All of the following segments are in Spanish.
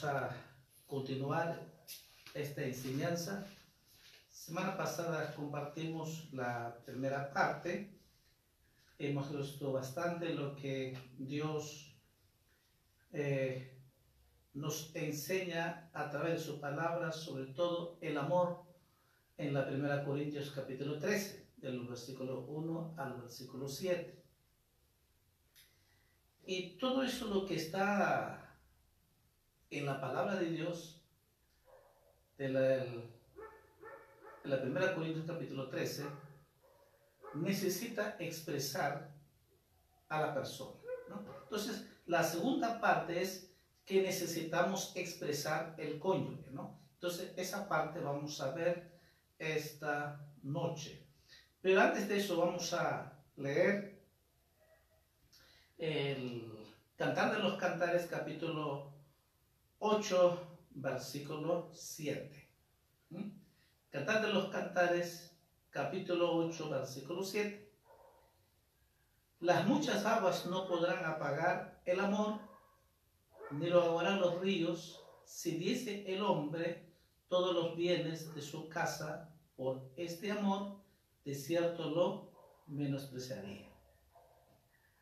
A continuar esta enseñanza. Semana pasada compartimos la primera parte. Hemos visto bastante lo que Dios eh, nos enseña a través de su palabra, sobre todo el amor en la primera Corintios capítulo 13, del versículo 1 al versículo 7. Y todo eso lo que está en la palabra de Dios, de la, de la primera Corintios capítulo 13, necesita expresar a la persona. Entonces, la segunda parte es que necesitamos expresar el cónyuge, ¿no? Entonces, esa parte vamos a ver esta noche. Pero antes de eso vamos a leer el Cantar de los Cantares capítulo 8 versículo 7. ¿Mm? Cantar de los Cantares capítulo 8 versículo 7. Las muchas aguas no podrán apagar el amor, ni lo ahogarán los ríos, si diese el hombre todos los bienes de su casa por este amor, de cierto lo menospreciaría.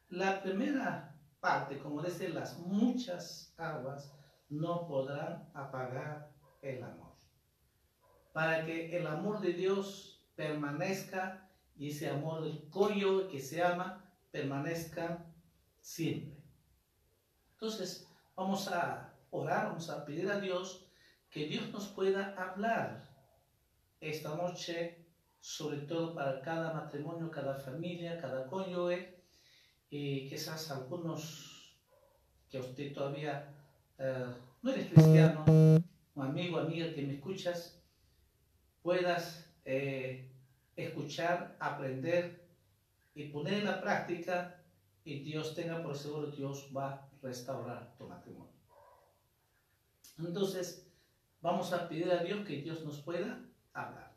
La primera parte, como dice, las muchas aguas no podrán apagar el amor. Para que el amor de Dios permanezca y ese amor del collo que se ama permanezca siempre. Entonces, vamos a orar, vamos a pedir a Dios que Dios nos pueda hablar esta noche, sobre todo para cada matrimonio, cada familia, cada cónyuge, y quizás algunos que usted todavía eh, no eres cristiano, un amigo, amiga que me escuchas, puedas eh, escuchar, aprender y poner en la práctica y Dios tenga por seguro, Dios va a restaurar tu matrimonio. Entonces, vamos a pedir a Dios que Dios nos pueda hablar.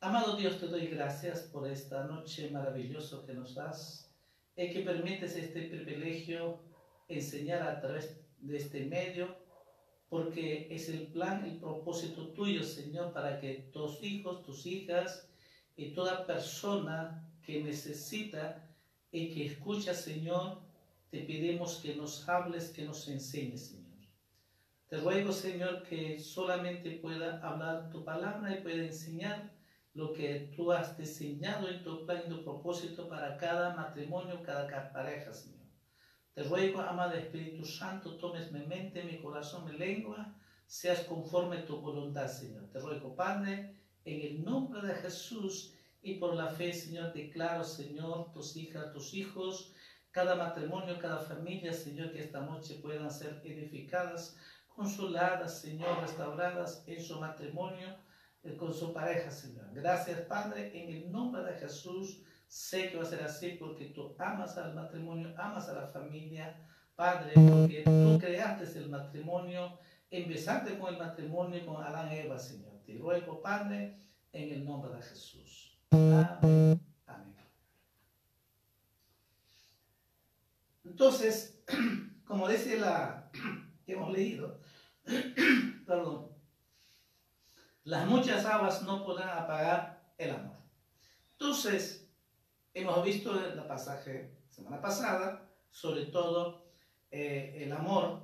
Amado Dios, te doy gracias por esta noche maravillosa que nos das y que permites este privilegio enseñar a través de este medio, porque es el plan, el propósito tuyo, Señor, para que tus hijos, tus hijas y toda persona que necesita y que escucha, Señor, te pedimos que nos hables, que nos enseñes, Señor. Te ruego, Señor, que solamente pueda hablar tu palabra y pueda enseñar lo que tú has diseñado en tu plan y tu propósito para cada matrimonio, cada pareja, Señor. Te ruego, amado Espíritu Santo, tomes mi mente, mi corazón, mi lengua, seas conforme a tu voluntad, Señor. Te ruego, Padre, En el nombre de Jesús y por la fe, Señor, declaro, Señor, tus hijas, tus hijos, cada matrimonio, cada familia, Señor, que esta noche puedan ser edificadas, consoladas, Señor, restauradas en su matrimonio, eh, con su pareja, Señor. Gracias, Padre, en el nombre de Jesús. Sé que va a ser así porque tú amas al matrimonio, amas a la familia, Padre, porque tú creaste el matrimonio, empezaste con el matrimonio con Adán y Eva, Señor. Te ruego, Padre, en el nombre de Jesús. Amén. Amén. Entonces, como dice la que hemos leído, perdón, las muchas aguas no podrán apagar el amor. Entonces, hemos visto el pasaje semana pasada, sobre todo eh, el amor,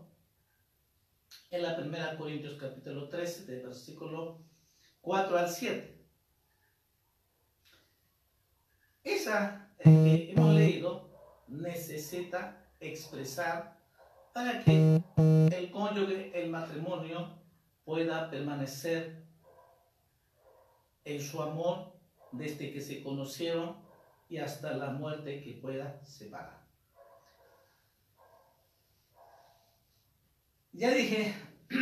en la primera Corintios capítulo 13, de versículo 4 al 7. Esa eh, que hemos leído necesita expresar para que el cónyuge, el matrimonio, pueda permanecer en su amor desde que se conocieron y hasta la muerte que pueda separar. Ya dije,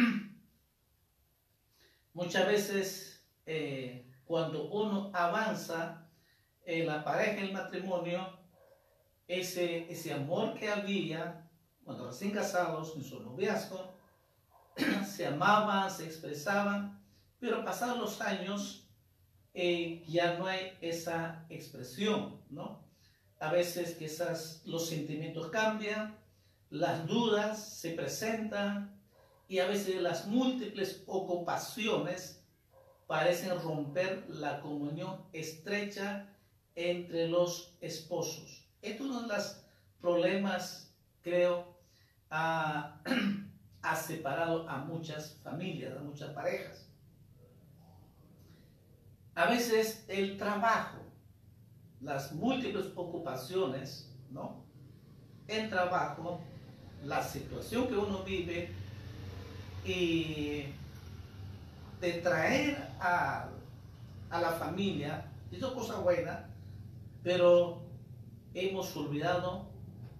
muchas veces eh, cuando uno avanza en la pareja, en el matrimonio, ese, ese amor que había cuando recién casados en su noviazgo, se amaban, se expresaban, pero pasados los años ya no hay esa expresión, ¿no? A veces quizás los sentimientos cambian, las dudas se presentan y a veces las múltiples ocupaciones parecen romper la comunión estrecha entre los esposos. Esto es uno de los problemas, creo, ha, ha separado a muchas familias, a muchas parejas. A veces el trabajo, las múltiples ocupaciones, ¿no? El trabajo la situación que uno vive y de traer a, a la familia, es cosa buena, pero hemos olvidado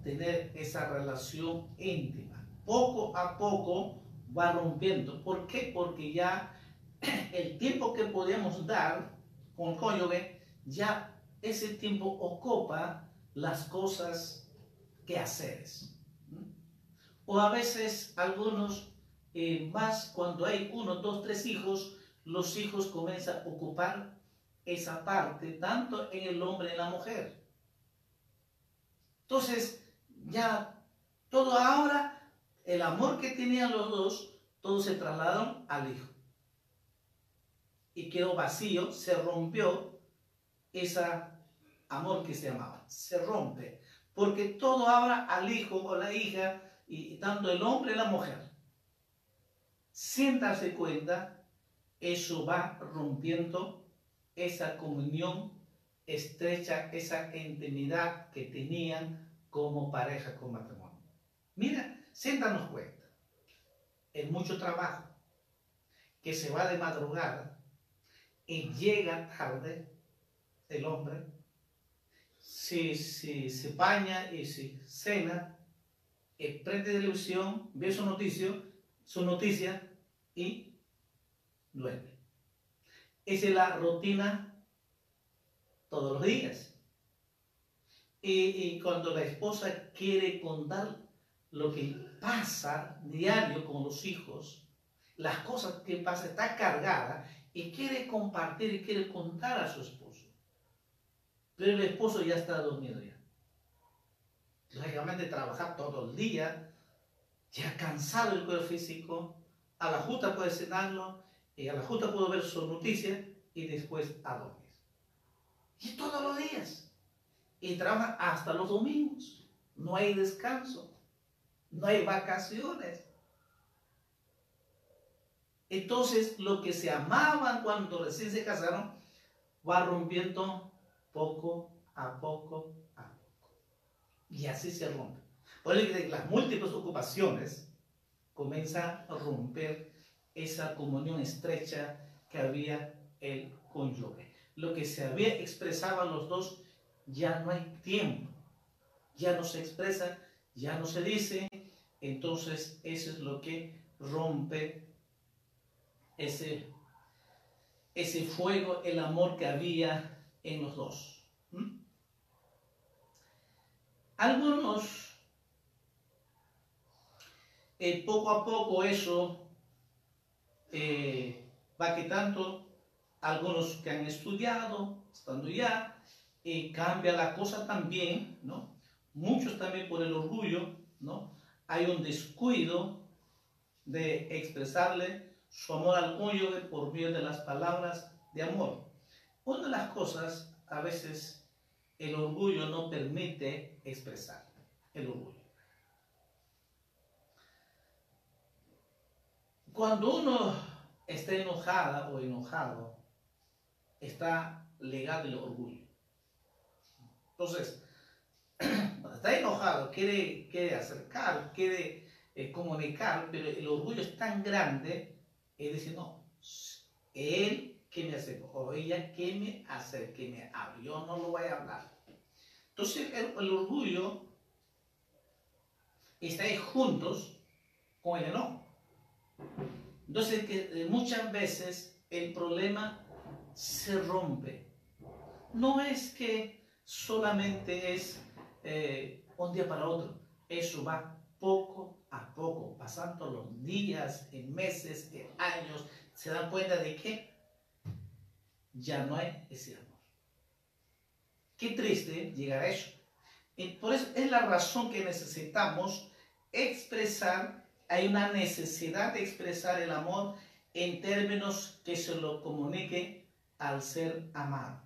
tener esa relación íntima. Poco a poco va rompiendo. ¿Por qué? Porque ya el tiempo que podemos dar con cónyuge, ya ese tiempo ocupa las cosas que haces. O a veces algunos, eh, más cuando hay uno, dos, tres hijos, los hijos comienzan a ocupar esa parte, tanto en el hombre y en la mujer. Entonces, ya todo ahora, el amor que tenían los dos, todos se trasladaron al hijo. Y quedó vacío, se rompió ese amor que se amaba. Se rompe. Porque todo ahora al hijo o la hija y tanto el hombre y la mujer, sin darse cuenta, eso va rompiendo esa comunión estrecha, esa intimidad que tenían como pareja con matrimonio. Mira, sin darnos cuenta, es mucho trabajo que se va de madrugada y llega tarde el hombre, si, si se baña y se cena, eh, prende televisión, ve su noticia, su noticia y duerme. Esa es la rutina todos los días. Y, cuando la esposa quiere contar lo que pasa diario con los hijos, las cosas que pasa, está cargada y quiere compartir y quiere contar a su esposo. Pero el esposo ya está dormido ya lógicamente trabajar todo el día, ya cansado el cuerpo físico, a la justa puede cenarlo, y a la justa puedo ver su noticia y después a dormir. Y todos los días. Y trabaja hasta los domingos. No hay descanso. No hay vacaciones. Entonces, lo que se amaban cuando recién se casaron va rompiendo poco a poco y así se rompe. Por eso las múltiples ocupaciones comienzan a romper esa comunión estrecha que había el cónyuge. Lo que se había expresado los dos, ya no hay tiempo, ya no se expresa, ya no se dice, entonces eso es lo que rompe ese, ese fuego, el amor que había en los dos. Algunos, eh, poco a poco eso eh, va quitando, algunos que han estudiado, estando ya, eh, cambia la cosa también, ¿no? Muchos también por el orgullo, ¿no? Hay un descuido de expresarle su amor al cónyuge por medio de las palabras de amor. Una de las cosas, a veces, el orgullo no permite expresar. El orgullo. Cuando uno está enojada o enojado, está legado el orgullo. Entonces, cuando está enojado, quiere, quiere acercar, quiere eh, comunicar, pero el orgullo es tan grande, es decir, no, él que me acerque, o ella que me hace que me hable, yo no lo voy a hablar. Entonces, el, el orgullo está ahí juntos con el enojo. Entonces, que eh, muchas veces el problema se rompe. No es que solamente es eh, un día para otro. Eso va poco poco, pasando los días, en meses, en años. Se dan cuenta de que ya no hay ese amor. Qué triste llegar a eso. Por eso es la razón que necesitamos expresar, hay una necesidad de expresar el amor en términos que se lo comunique al ser amado.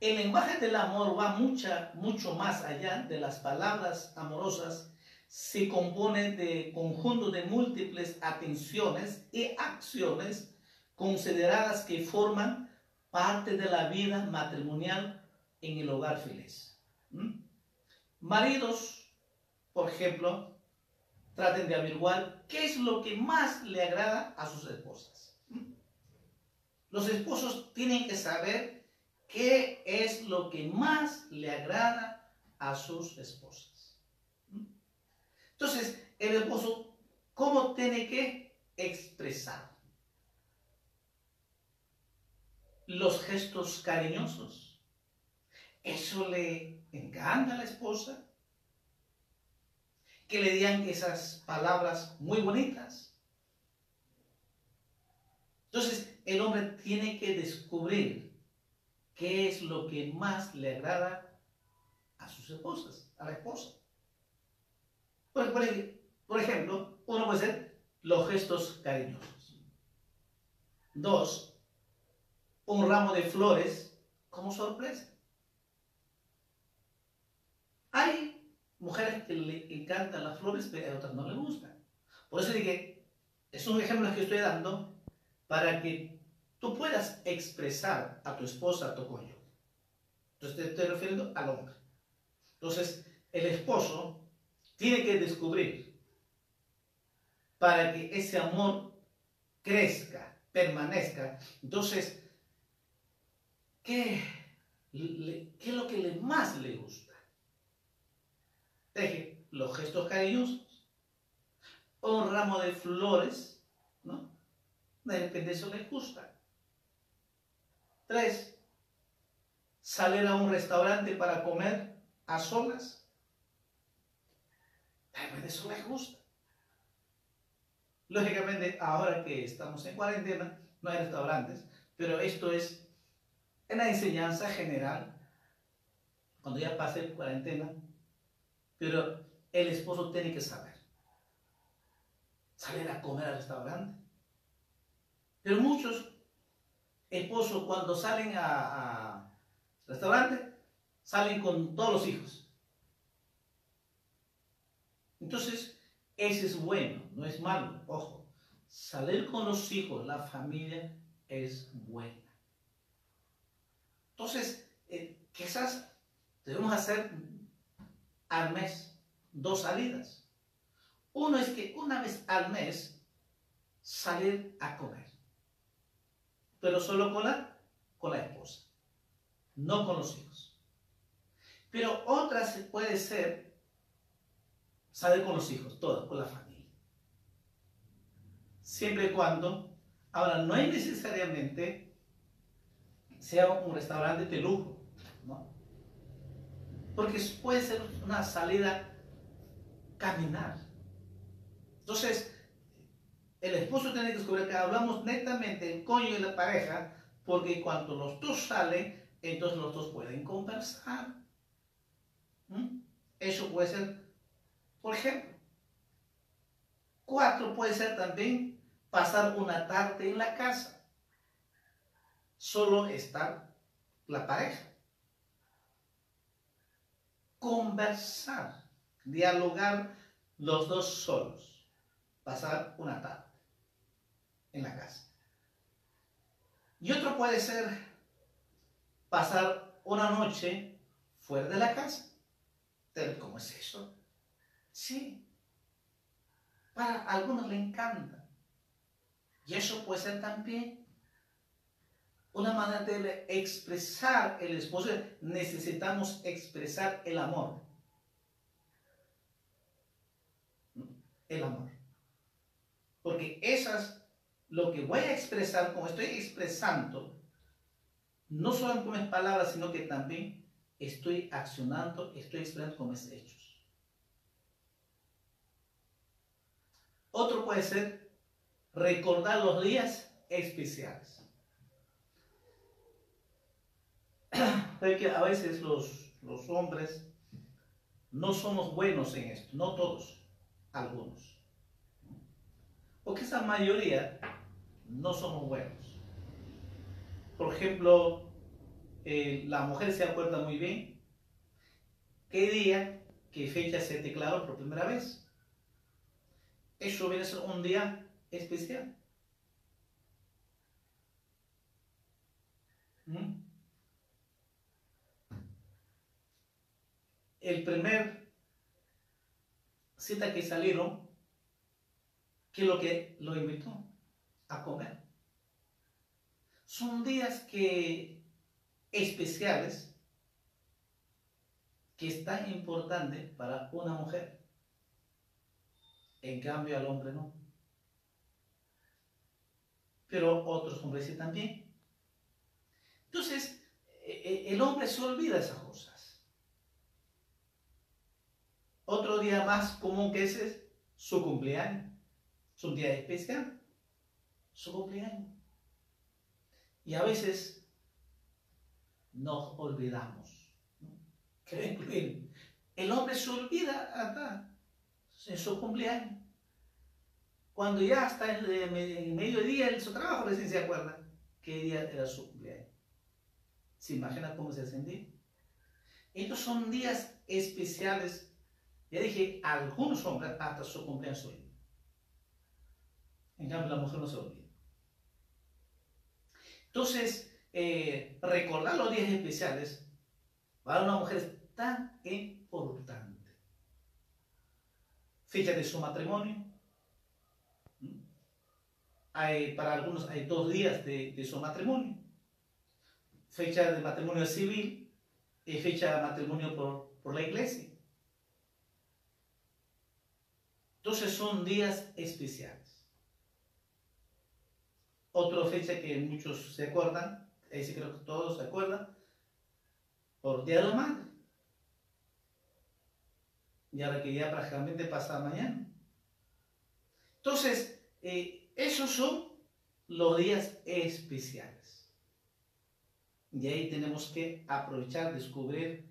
El lenguaje del amor va mucha, mucho más allá de las palabras amorosas. Se compone de conjunto de múltiples atenciones y acciones consideradas que forman parte de la vida matrimonial en el hogar feliz. Maridos, por ejemplo, traten de averiguar qué es lo que más le agrada a sus esposas. Los esposos tienen que saber qué es lo que más le agrada a sus esposas. Entonces, el esposo, ¿cómo tiene que expresar? Los gestos cariñosos. Eso le encanta a la esposa. Que le digan esas palabras muy bonitas. Entonces, el hombre tiene que descubrir qué es lo que más le agrada a sus esposas, a la esposa. Por, por ejemplo, uno puede ser los gestos cariñosos. Dos, un ramo de flores como sorpresa. Hay mujeres que le encantan las flores, pero a otras no les gustan. Por eso dije, es un ejemplo que estoy dando para que tú puedas expresar a tu esposa, a tu cónyuge. Entonces te estoy refiriendo al hombre. Entonces, el esposo tiene que descubrir para que ese amor crezca, permanezca. Entonces, ¿qué, es lo que le más le gusta? Deje los gestos cariñosos, un ramo de flores, ¿no? De eso le gusta. Tres, salir a un restaurante para comer a solas. Tal eso les gusta. Lógicamente, ahora que estamos en cuarentena, no hay restaurantes, pero esto es una enseñanza general. Cuando ya pase cuarentena, pero el esposo tiene que saber. Salir a comer al restaurante. Pero muchos esposos cuando salen a, a restaurante, salen con todos los hijos. Entonces, ese es bueno, no es malo, ojo. Salir con los hijos, la familia, es buena. Entonces, eh, quizás debemos hacer al mes dos salidas. Uno es que una vez al mes salir a comer. pero solo con la, con la esposa, no con los hijos. Pero otra puede ser salir con los hijos, todas, con la familia. Siempre y cuando, ahora no es necesariamente sea un restaurante de lujo, ¿no? Porque puede ser una salida caminar. Entonces, el esposo tiene que descubrir que hablamos netamente el coño de la pareja, porque cuando los dos salen, entonces los dos pueden conversar. ¿Mm? Eso puede ser, por ejemplo. Cuatro puede ser también pasar una tarde en la casa. Solo estar la pareja. Conversar, dialogar los dos solos. Pasar una tarde en la casa. Y otro puede ser pasar una noche fuera de la casa. ¿Cómo es eso? Sí. Para algunos le encanta. Y eso puede ser también una manera de expresar el esposo. Necesitamos expresar el amor. El amor. Porque esas lo que voy a expresar, como estoy expresando, no solo con mis palabras, sino que también estoy accionando, estoy expresando con mis hechos. Otro puede ser recordar los días especiales. que a veces los, los hombres no somos buenos en esto, no todos, algunos. Porque esa mayoría no somos buenos. Por ejemplo, eh, la mujer se acuerda muy bien qué día, qué fecha se declaró por primera vez. Eso viene a ser un día especial. ¿Mm? El primer cita que salieron, ¿qué es lo que lo invitó? a comer. Son días que especiales que es tan importante para una mujer. En cambio al hombre no. Pero otros hombres sí también. Entonces, e, e, el hombre se olvida esas cosas. Otro día más común que ese es su cumpleaños. Es un día especial su cumpleaños. Y a veces nos olvidamos. ¿no? El hombre se olvida hasta en su cumpleaños. Cuando ya está en, mediodía en su trabajo, recién se acuerda qué día era su cumpleaños. ¿Se imagina cómo se sentía? Estos son días especiales. Ya dije, algunos hombres hasta su cumpleaños hoy. En cambio, la mujer no se olvida. Entonces, eh, recordar los días especiales para una mujer tan importante. Fecha de su matrimonio. Hay, para algunos hay dos días de, su matrimonio. Fecha de matrimonio civil y fecha de matrimonio por, por la iglesia. Entonces son días especiales. Otra fecha que muchos se acuerdan, ahí sí creo que todos se acuerdan, por Día de la Madre. Y ahora que prácticamente pasa mañana. Entonces, eh, esos son los días especiales. Y ahí tenemos que aprovechar, descubrir,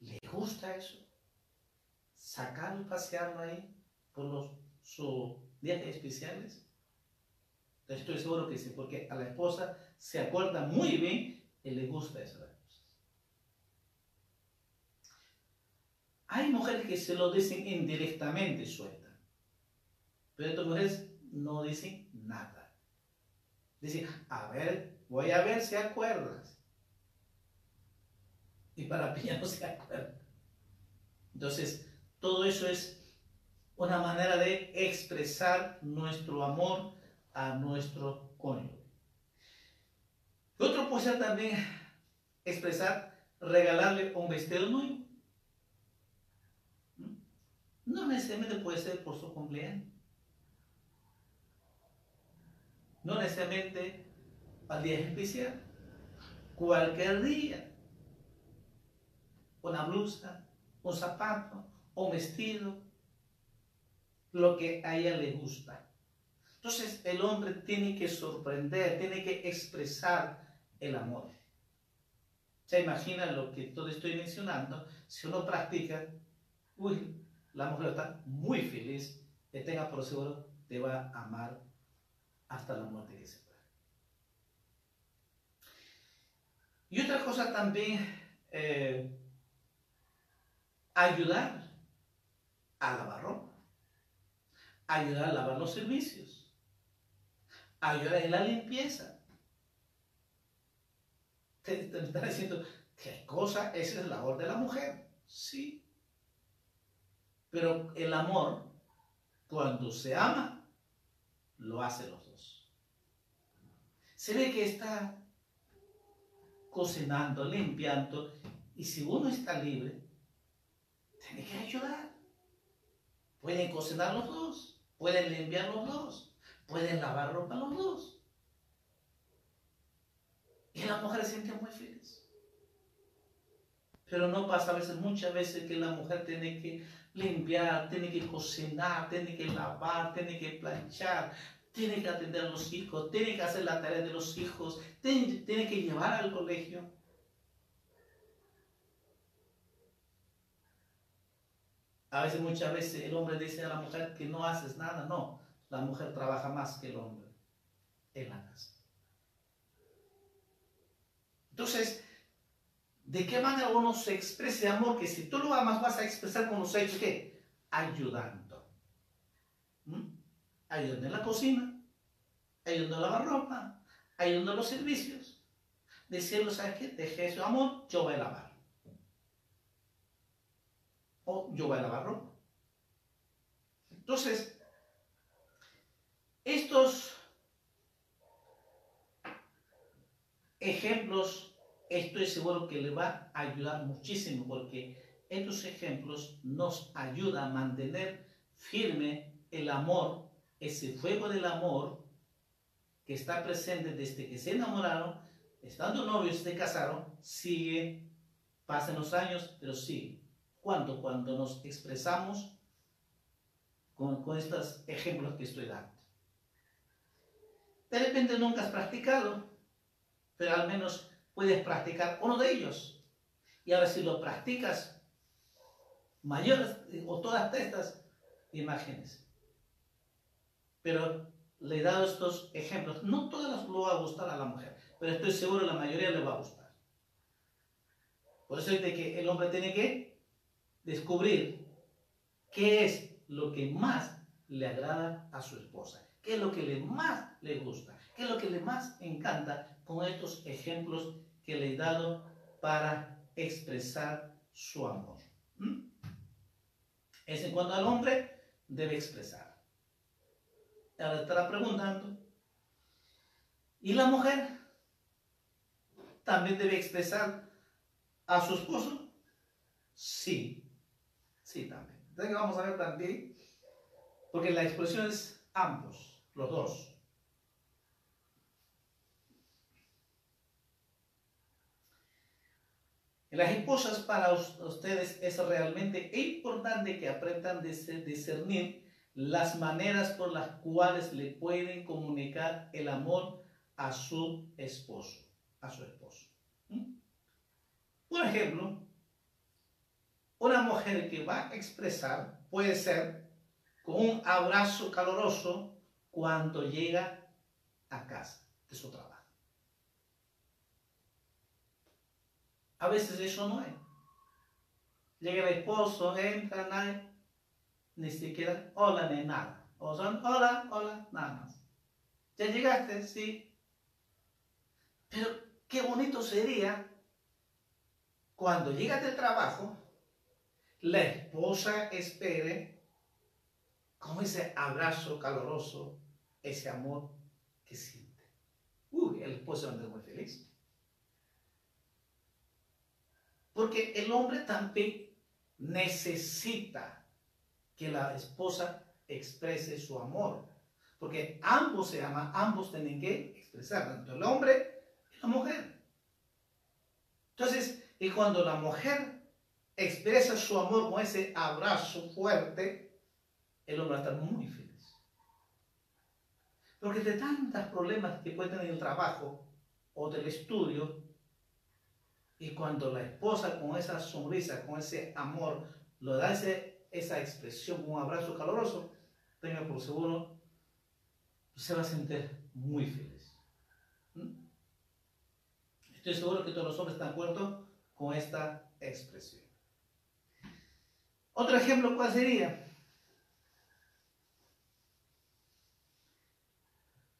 ¿le gusta eso? Sacarlo, pasearlo ahí por los sus días especiales. Estoy seguro que sí, porque a la esposa se acuerda muy bien y le gusta esas cosas. Hay mujeres que se lo dicen indirectamente, suelta. Pero estas mujeres no dicen nada. Dicen, a ver, voy a ver si acuerdas. Y para mí no se acuerda. Entonces, todo eso es una manera de expresar nuestro amor a nuestro cónyuge. puede ser también expresar, regalarle un vestido nuevo. No necesariamente puede ser por su cumpleaños. No necesariamente al día especial. Cualquier día. Una blusa, un zapato, un vestido. Lo que a ella le gusta. Entonces el hombre tiene que sorprender, tiene que expresar el amor. Se imagina lo que todo estoy mencionando. Si uno practica, uy, la mujer está muy feliz, que tenga por seguro, te va a amar hasta la muerte que se Y otra cosa también, eh, ayudar a lavar ropa, ayudar a lavar los servicios, ayudar en la limpieza. Te, diciendo, ¿qué cosa? Esa es la labor de la mujer. Sí. Pero el amor, cuando se ama, lo hace los dos. Se ve que está cocinando, limpiando, y si uno está libre, tiene que ayudar. Pueden cocinar los dos, pueden limpiar los dos, pueden lavar ropa los dos. Y la mujer se siente muy feliz. Pero no pasa a veces, muchas veces que la mujer tiene que limpiar, tiene que cocinar, tiene que lavar, tiene que planchar, tiene que atender a los hijos, tiene que hacer la tarea de los hijos, tiene, tiene que llevar al colegio. A veces, muchas veces el hombre dice a la mujer que no haces nada. No, la mujer trabaja más que el hombre en la casa. Entonces, ¿de qué manera uno se expresa amor? Que si tú lo amas, vas a expresar con los hechos, ¿qué? Ayudando. ¿Mm? Ayudando en la cocina, ayudando a lavar ropa, ayudando a los servicios. Decirlo, ¿sabes qué? Deje su amor, yo voy a lavar. O yo voy a lavar ropa. Entonces, estos ejemplos estoy seguro que le va a ayudar muchísimo porque estos ejemplos nos ayudan a mantener firme el amor, ese fuego del amor que está presente desde que se enamoraron, estando novios, se casaron, sigue, pasan los años, pero sigue. ¿Cuándo? Cuando nos expresamos con, con estos ejemplos que estoy dando. De repente nunca has practicado, pero al menos puedes practicar uno de ellos. Y ahora si lo practicas, mayores o todas estas imágenes. Pero le he dado estos ejemplos. No todas lo va a gustar a la mujer, pero estoy seguro la mayoría le va a gustar. Por eso es de que el hombre tiene que descubrir qué es lo que más le agrada a su esposa, qué es lo que le más le gusta, qué es lo que le más encanta con estos ejemplos que le he dado para expresar su amor. ¿Mm? Es en cuanto al hombre, debe expresar. Ahora estará preguntando, ¿y la mujer también debe expresar a su esposo? Sí, sí también. Entonces vamos a ver también, porque la expresión es ambos, los dos. Las esposas para ustedes es realmente importante que aprendan a discernir las maneras por las cuales le pueden comunicar el amor a su esposo, a su esposo. Por ejemplo, una mujer que va a expresar puede ser con un abrazo caloroso cuando llega a casa de su trabajo. A veces eso no es. Llega el esposo, entra, nadie, ni siquiera hola ni nada. O son hola, hola, nada más. ¿Ya llegaste? Sí. Pero qué bonito sería cuando llegas del trabajo, la esposa espere con ese abrazo caloroso, ese amor que siente. Uy, el esposo anda muy feliz. Porque el hombre también necesita que la esposa exprese su amor. Porque ambos se aman, ambos tienen que expresar, tanto el hombre y la mujer. Entonces, y cuando la mujer expresa su amor con ese abrazo fuerte, el hombre va a estar muy feliz. Porque de tantos problemas que puede tener el trabajo o del estudio, y cuando la esposa con esa sonrisa, con ese amor, lo da esa expresión, un abrazo caloroso, tenga por seguro, se va a sentir muy feliz. ¿Mm? Estoy seguro que todos los hombres están de acuerdo con esta expresión. Otro ejemplo, ¿cuál sería?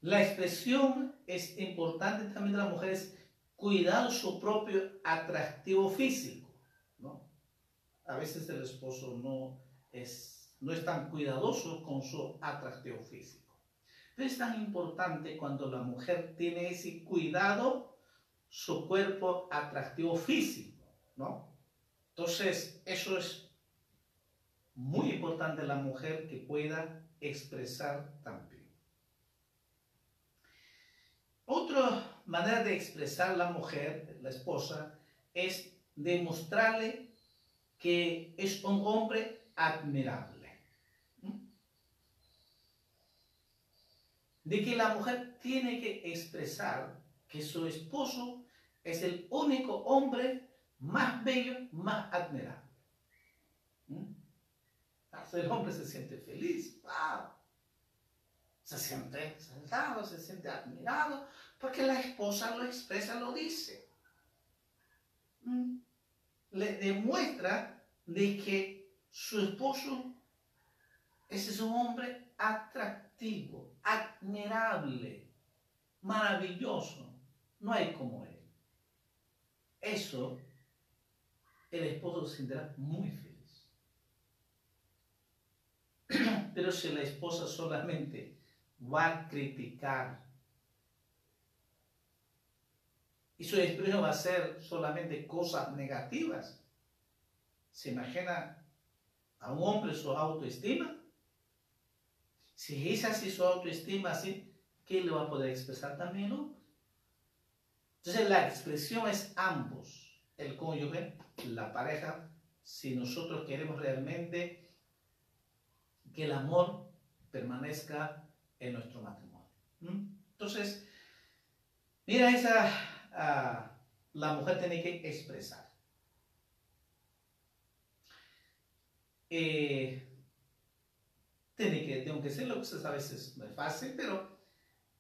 La expresión es importante también de las mujeres cuidar su propio atractivo físico. ¿no? A veces el esposo no es, no es tan cuidadoso con su atractivo físico. Pero es tan importante cuando la mujer tiene ese cuidado su cuerpo atractivo físico, ¿no? Entonces, eso es muy importante la mujer que pueda expresar también. Otra manera de expresar la mujer, la esposa, es demostrarle que es un hombre admirable. De que la mujer tiene que expresar que su esposo es el único hombre más bello, más admirable. ¿Mm? El hombre se siente feliz, Se siente exaltado, se siente admirado, porque la esposa lo expresa, lo dice. ¿Mm? Le demuestra de que su esposo es un hombre atractivo, admirable, maravilloso. No hay como él. Eso el esposo se sentirá muy feliz. Pero si la esposa solamente va a criticar y su expresión va a ser solamente cosas negativas, ¿se imagina a un hombre su autoestima? Si es así su autoestima, así, ¿qué le va a poder expresar también el Entonces la expresión es ambos, el cónyuge la pareja si nosotros queremos realmente que el amor permanezca en nuestro matrimonio. Entonces, mira, esa, la mujer tiene que expresar. Eh, tiene que, tengo que ser lo que a veces no es fácil, pero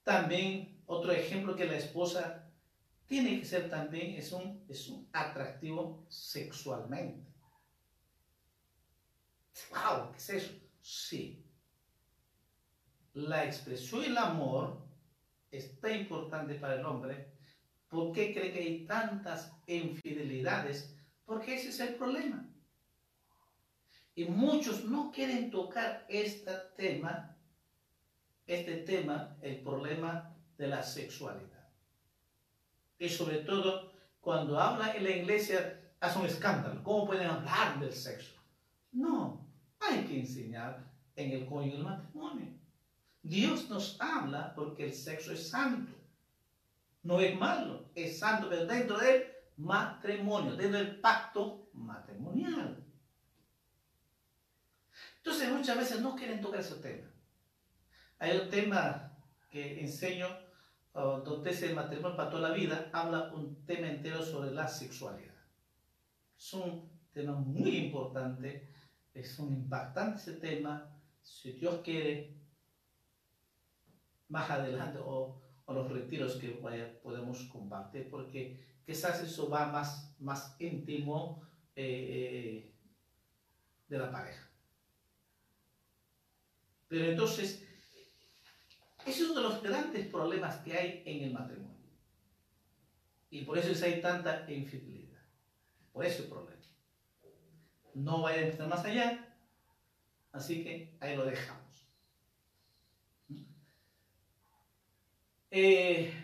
también otro ejemplo que la esposa tiene que ser también, es un, es un atractivo sexualmente. ¡Wow! ¿Qué es eso? Sí. La expresión del amor es tan importante para el hombre. ¿Por qué cree que hay tantas infidelidades? Porque ese es el problema. Y muchos no quieren tocar este tema, este tema, el problema de la sexualidad y sobre todo cuando habla en la iglesia hace un escándalo. ¿Cómo pueden hablar del sexo? No, hay que enseñar en el cónyuge del matrimonio. Dios nos habla porque el sexo es santo. No es malo, es santo, pero dentro del matrimonio, dentro del pacto matrimonial. Entonces muchas veces no quieren tocar ese tema. Hay un tema que enseño donde el matrimonio para toda la vida, habla un tema entero sobre la sexualidad. Es un tema muy importante, es un impactante ese tema. Si Dios quiere, más adelante o, los retiros que podemos compartir, porque quizás eso va más, más íntimo eh, eh, de la pareja. Pero entonces, ese es uno de los grandes problemas que hay en el matrimonio. Y por eso es hay tanta infidelidad. Por ese problema. No vaya a entrar más allá. Así que ahí lo dejamos. Eh,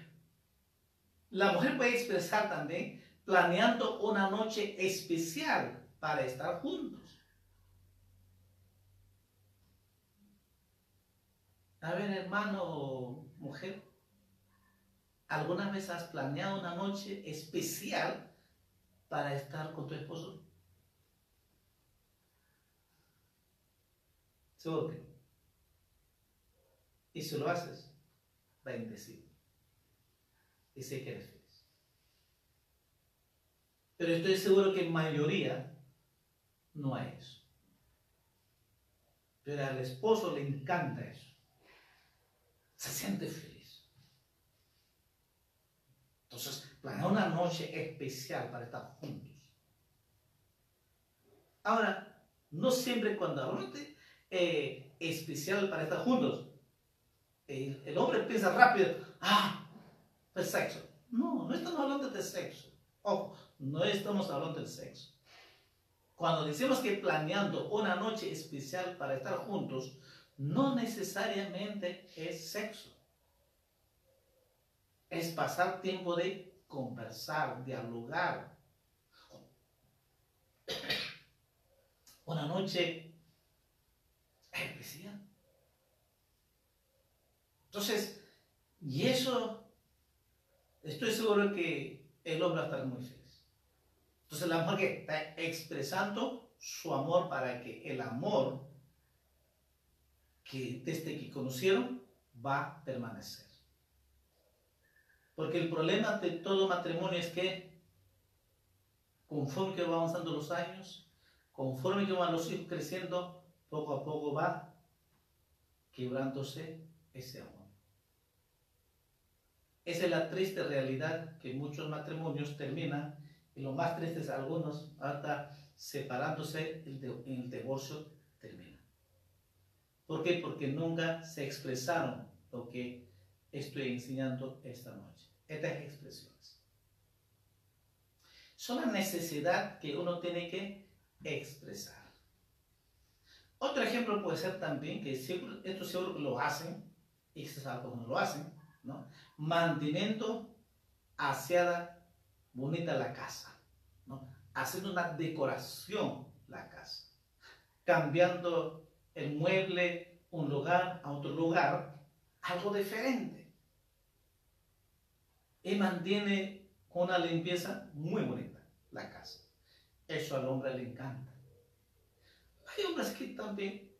la mujer puede expresar también planeando una noche especial para estar juntos. A ver, hermano mujer, ¿alguna vez has planeado una noche especial para estar con tu esposo? Seguro que Y si lo haces, bendecido. Y sé que eres feliz. Pero estoy seguro que en mayoría no hay eso. Pero al esposo le encanta eso. Se siente feliz. Entonces, planea una noche especial para estar juntos. Ahora, no siempre cuando hablamos de eh, especial para estar juntos, el, el, hombre piensa rápido, ah, el sexo. No, no estamos hablando de sexo. Ojo, no estamos hablando del sexo. Cuando decimos que planeando una noche especial para estar juntos, no necesariamente es sexo. Es pasar tiempo de conversar, dialogar. Una noche especial. Entonces, y eso, estoy seguro que el hombre va a estar muy feliz. Entonces la mujer está expresando su amor para que el amor que desde que conocieron va a permanecer. Porque el problema de todo matrimonio es que conforme que van avanzando los años, conforme que van los hijos creciendo, poco a poco va quebrándose ese amor. Esa es la triste realidad que muchos matrimonios terminan y lo más triste es algunos hasta separándose el el divorcio termina. ¿Por qué? Porque nunca se expresaron lo que estoy enseñando esta noche. Estas expresiones. Son la necesidad que uno tiene que expresar. Otro ejemplo puede ser también que esto seguro lo hacen, y que no lo hacen, ¿no? Manteniendo aseada bonita la casa, haciendo una decoración la casa, cambiando el mueble un lugar a otro lugar, algo diferente. Y mantiene con una limpieza muy bonita la casa. Eso al hombre le encanta. Hay hombres que también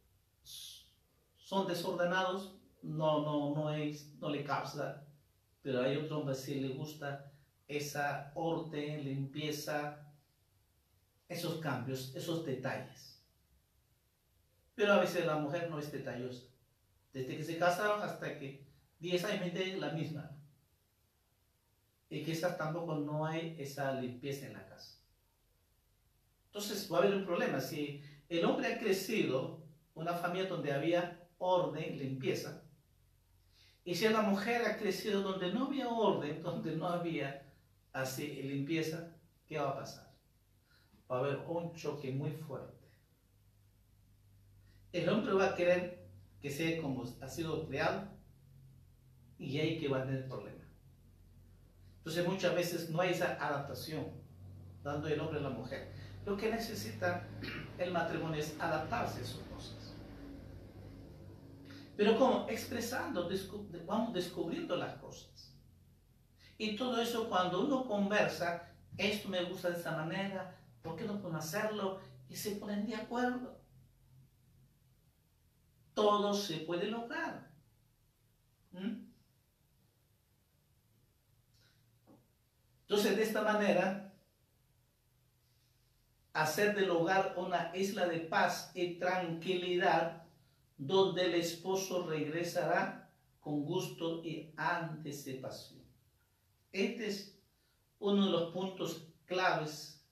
son desordenados, no, no, no, es, no le causa, pero hay otros hombres que le gusta esa orden, limpieza, esos cambios, esos detalles. Pero a veces la mujer no es detallosa. Desde que se casaron hasta que 10 años de la misma. Y quizás tampoco no hay esa limpieza en la casa. Entonces va a haber un problema. Si el hombre ha crecido una familia donde había orden, limpieza, y si la mujer ha crecido donde no había orden, donde no había así limpieza, ¿qué va a pasar? Va a haber un choque muy fuerte. El hombre va a querer que sea como ha sido creado y ahí que va a tener problema. Entonces muchas veces no hay esa adaptación dando el hombre a la mujer. Lo que necesita el matrimonio es adaptarse a sus cosas. Pero como expresando, vamos descubriendo las cosas. Y todo eso cuando uno conversa, esto me gusta de esa manera, ¿por qué no puedo hacerlo? Y se ponen de acuerdo. Todo se puede lograr. ¿Mm? Entonces, de esta manera, hacer del hogar una isla de paz y tranquilidad donde el esposo regresará con gusto y anticipación. Este es uno de los puntos claves,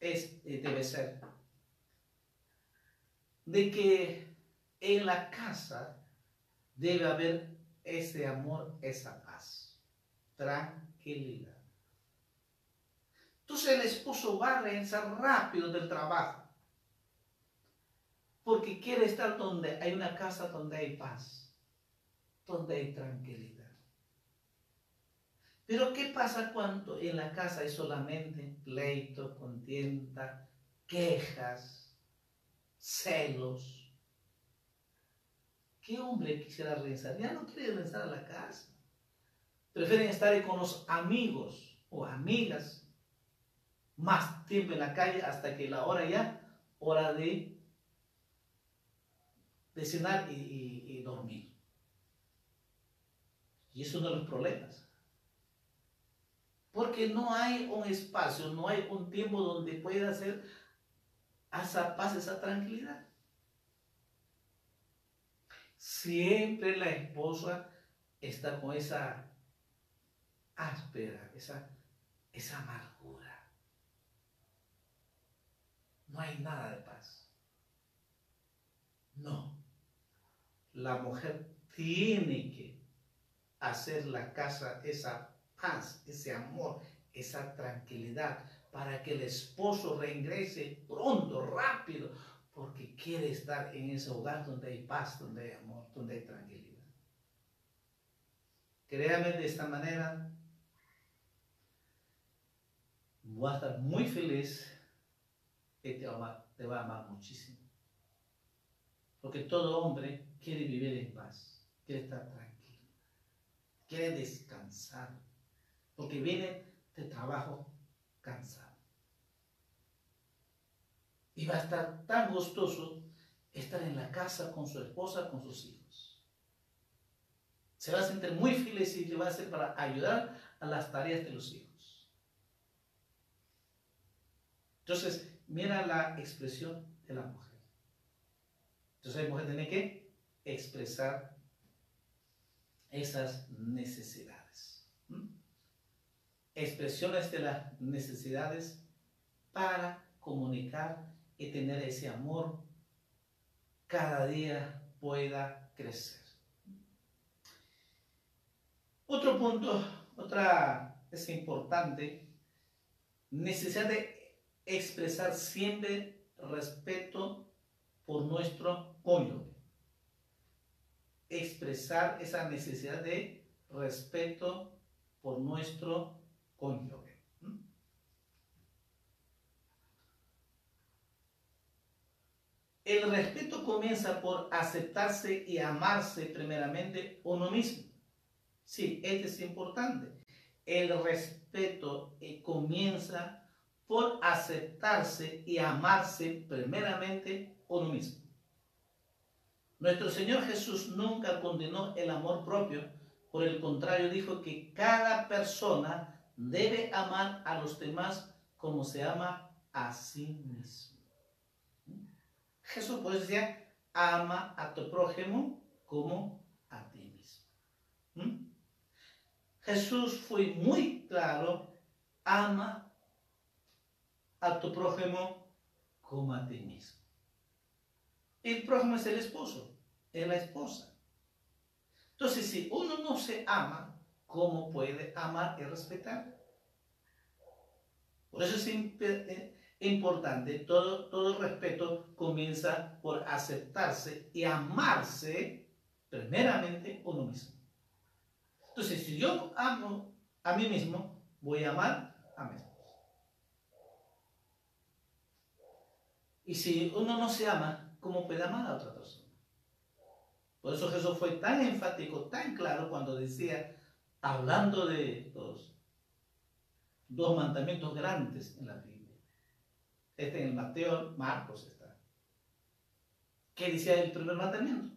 es, eh, debe ser, de que en la casa debe haber ese amor, esa paz, tranquilidad. Entonces el esposo va a regresar rápido del trabajo porque quiere estar donde hay una casa donde hay paz, donde hay tranquilidad. Pero ¿qué pasa cuando en la casa hay solamente pleito, contienda, quejas, celos? ¿Qué hombre quisiera regresar? Ya no quiere regresar a la casa. Prefieren estar con los amigos o amigas más tiempo en la calle hasta que la hora ya, hora de, de cenar y, y dormir. Y es uno de los problemas. Porque no hay un espacio, no hay un tiempo donde pueda hacer esa paz, esa tranquilidad. Siempre la esposa está con esa áspera, esa, esa amargura. No hay nada de paz. No. La mujer tiene que hacer la casa esa paz, ese amor, esa tranquilidad, para que el esposo reingrese pronto, rápido, porque quiere estar en ese hogar donde hay paz, donde hay amor, donde hay tranquilidad. Créame de esta manera, voy a estar muy feliz y te va, te va a amar muchísimo. Porque todo hombre quiere vivir en paz, quiere estar tranquilo, quiere descansar, porque viene de trabajo cansado. Y va a estar tan gustoso estar en la casa con su esposa, con sus hijos. Se va a sentir muy feliz y le va a hacer para ayudar a las tareas de los hijos. Entonces, mira la expresión de la mujer. Entonces, la mujer tiene que expresar esas necesidades expresiones de las necesidades para comunicar y tener ese amor cada día pueda crecer. Otro punto, otra es importante, necesidad de expresar siempre respeto por nuestro cónyuge. Expresar esa necesidad de respeto por nuestro cónyuge. El respeto comienza por aceptarse y amarse primeramente uno mismo. Sí, esto es importante. El respeto eh, comienza por aceptarse y amarse primeramente uno mismo. Nuestro Señor Jesús nunca condenó el amor propio, por el contrario dijo que cada persona debe amar a los demás como se ama a sí mismo. Jesús pues decía, ama a tu prójimo como a ti mismo. ¿Mm? Jesús fue muy claro, ama a tu prójimo como a ti mismo. El prójimo es el esposo, es la esposa. Entonces, si uno no se ama, ¿cómo puede amar y respetar? Por eso es eh, importante, todo, todo respeto comienza por aceptarse y amarse primeramente uno mismo. Entonces, si yo amo a mí mismo, voy a amar a mí mismo. Y si uno no se ama, ¿cómo puede amar a otra persona? Por eso Jesús fue tan enfático, tan claro cuando decía, hablando de los dos mandamientos grandes en la Biblia. Este en el Mateo, Marcos está. ¿Qué dice el primer mandamiento?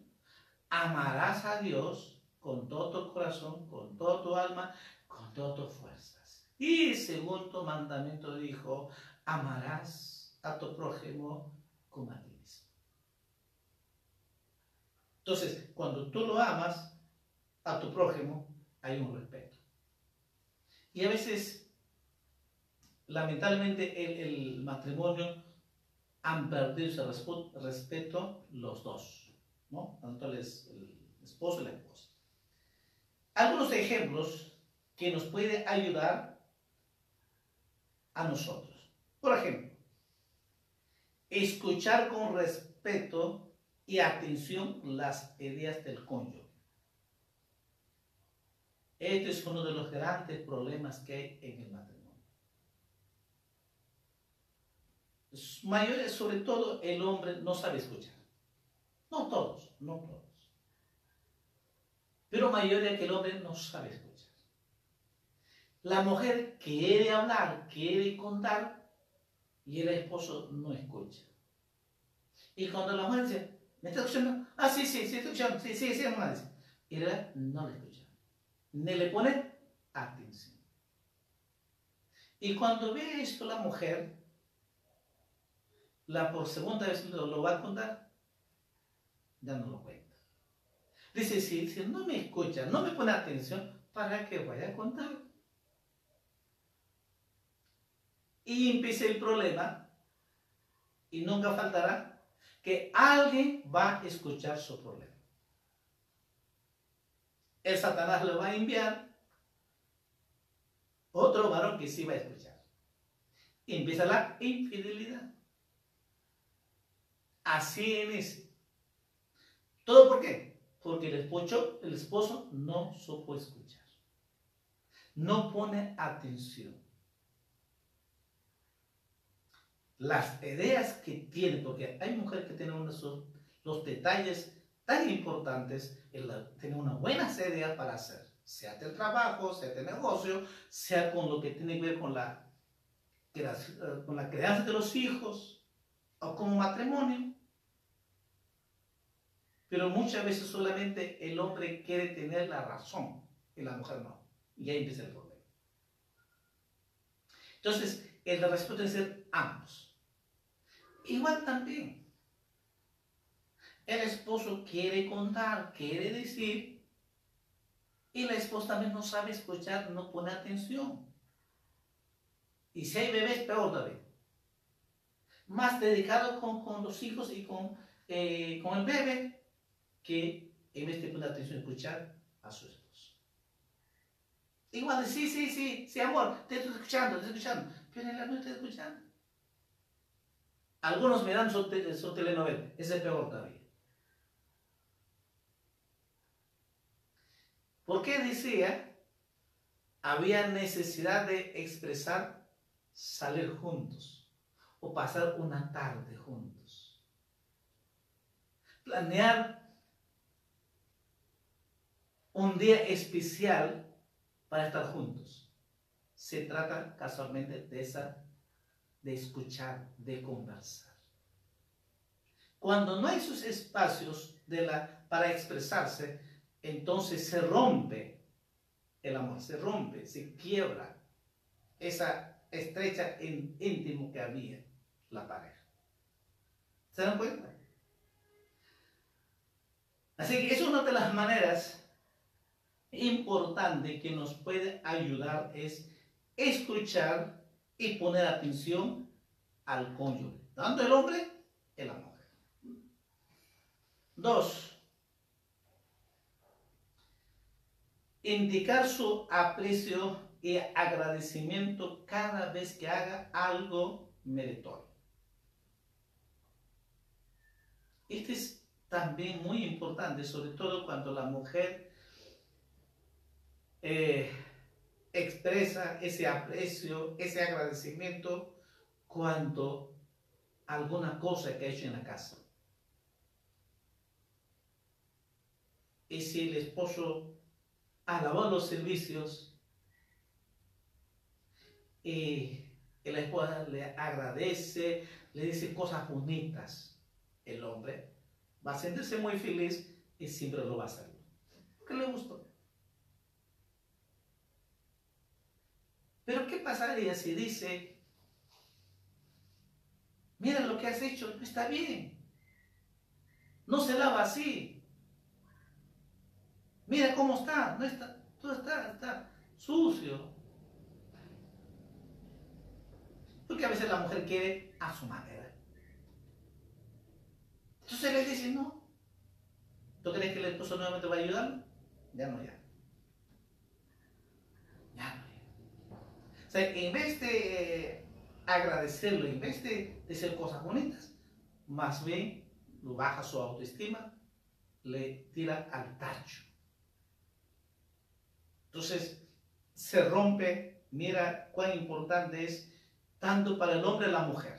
Amarás a Dios con todo tu corazón, con toda tu alma, con todas tus fuerzas. Y el segundo mandamiento dijo, amarás a tu prójimo como a ti. Entonces, cuando tú lo amas a tu prójimo, hay un respeto. Y a veces lamentablemente el, matrimonio han perdido ese respeto los dos, ¿no? Tanto el, esposo y la esposa. Algunos ejemplos que nos pueden ayudar a nosotros. Por ejemplo, escuchar con respeto y atención las ideas del cónyuge. Este es uno de los grandes problemas que hay en el matrimonio. Mayores, sobre todo, el hombre no sabe escuchar. No todos, no todos. Pero mayoría que el hombre no sabe escuchar. La mujer quiere hablar, quiere contar, y el esposo no escucha. Y cuando la mujer dice, ¿me está escuchando? Ah, sí, sí, sí, escuchando, sí, sí, sí, dice. Y él no le escucha, ni le pone atención. Y cuando ve esto la mujer, la por segunda vez lo, va a contar, ya no lo cuenta. Dice, si, si no me escucha, no me pone atención, ¿para qué voy a contar? Y empieza el problema, y nunca faltará que alguien va a escuchar su problema. El Satanás le va a enviar otro varón que sí va a escuchar. Y empieza la infidelidad. Así inicia. ¿Todo por qué? Porque el esposo, el esposo no supo escuchar. No pone atención. Las ideas que tiene, porque hay mujeres que tienen unos, los detalles tan importantes, tener una buena idea para hacer, sea del trabajo, sea del negocio, sea con lo que tiene que ver con la, con la crianza de los hijos o como matrimonio. Pero muchas veces solamente el hombre quiere tener la razón y la mujer no. Y ahí empieza el problema. Entonces, el respeto debe ser ambos. Igual también. El esposo quiere contar, quiere decir, y la esposa también no sabe escuchar, no pone atención. Y si hay bebés, peor todavía. Más dedicado con, con los hijos y con, eh, con el bebé que en vez de poner atención escuchar a su esposo. Igual, sí, sí, sí, sí, amor, te estoy escuchando, te estoy escuchando, pero él no está escuchando. Algunos miran su, su telenovela, ese es peor todavía. ¿Por qué decía? Había necesidad de expresar salir juntos o pasar una tarde juntos. Planear un día especial para estar juntos. Se trata casualmente de esa, de escuchar, de conversar. Cuando no hay esos espacios de la, para expresarse, entonces se rompe el amor, se rompe, se quiebra esa estrecha íntimo que había la pareja. ¿Se dan cuenta? Así que es una de las maneras importante que nos puede ayudar es escuchar y poner atención al cónyuge, tanto el hombre y la mujer. Dos, indicar su aprecio y agradecimiento cada vez que haga algo meritorio. Este es también muy importante, sobre todo cuando la mujer eh, expresa ese aprecio, ese agradecimiento cuando alguna cosa que ha hecho en la casa. Y si el esposo alabó los servicios y la esposa le agradece, le dice cosas bonitas, el hombre va a sentirse muy feliz y siempre lo va a hacer. ¿Qué le gustó? Pero ¿qué pasaría si dice, mira lo que has hecho, no está bien? No se lava así. Mira cómo está, no está, todo está, está sucio. Porque a veces la mujer quiere a su manera. Entonces le dice, no. ¿Tú crees que el esposo nuevamente va a ayudar? Ya no, ya. Sea, en vez de agradecerlo, en vez de decir cosas bonitas, más bien lo baja su autoestima, le tira al tacho. Entonces, se rompe, mira cuán importante es tanto para el hombre y la mujer.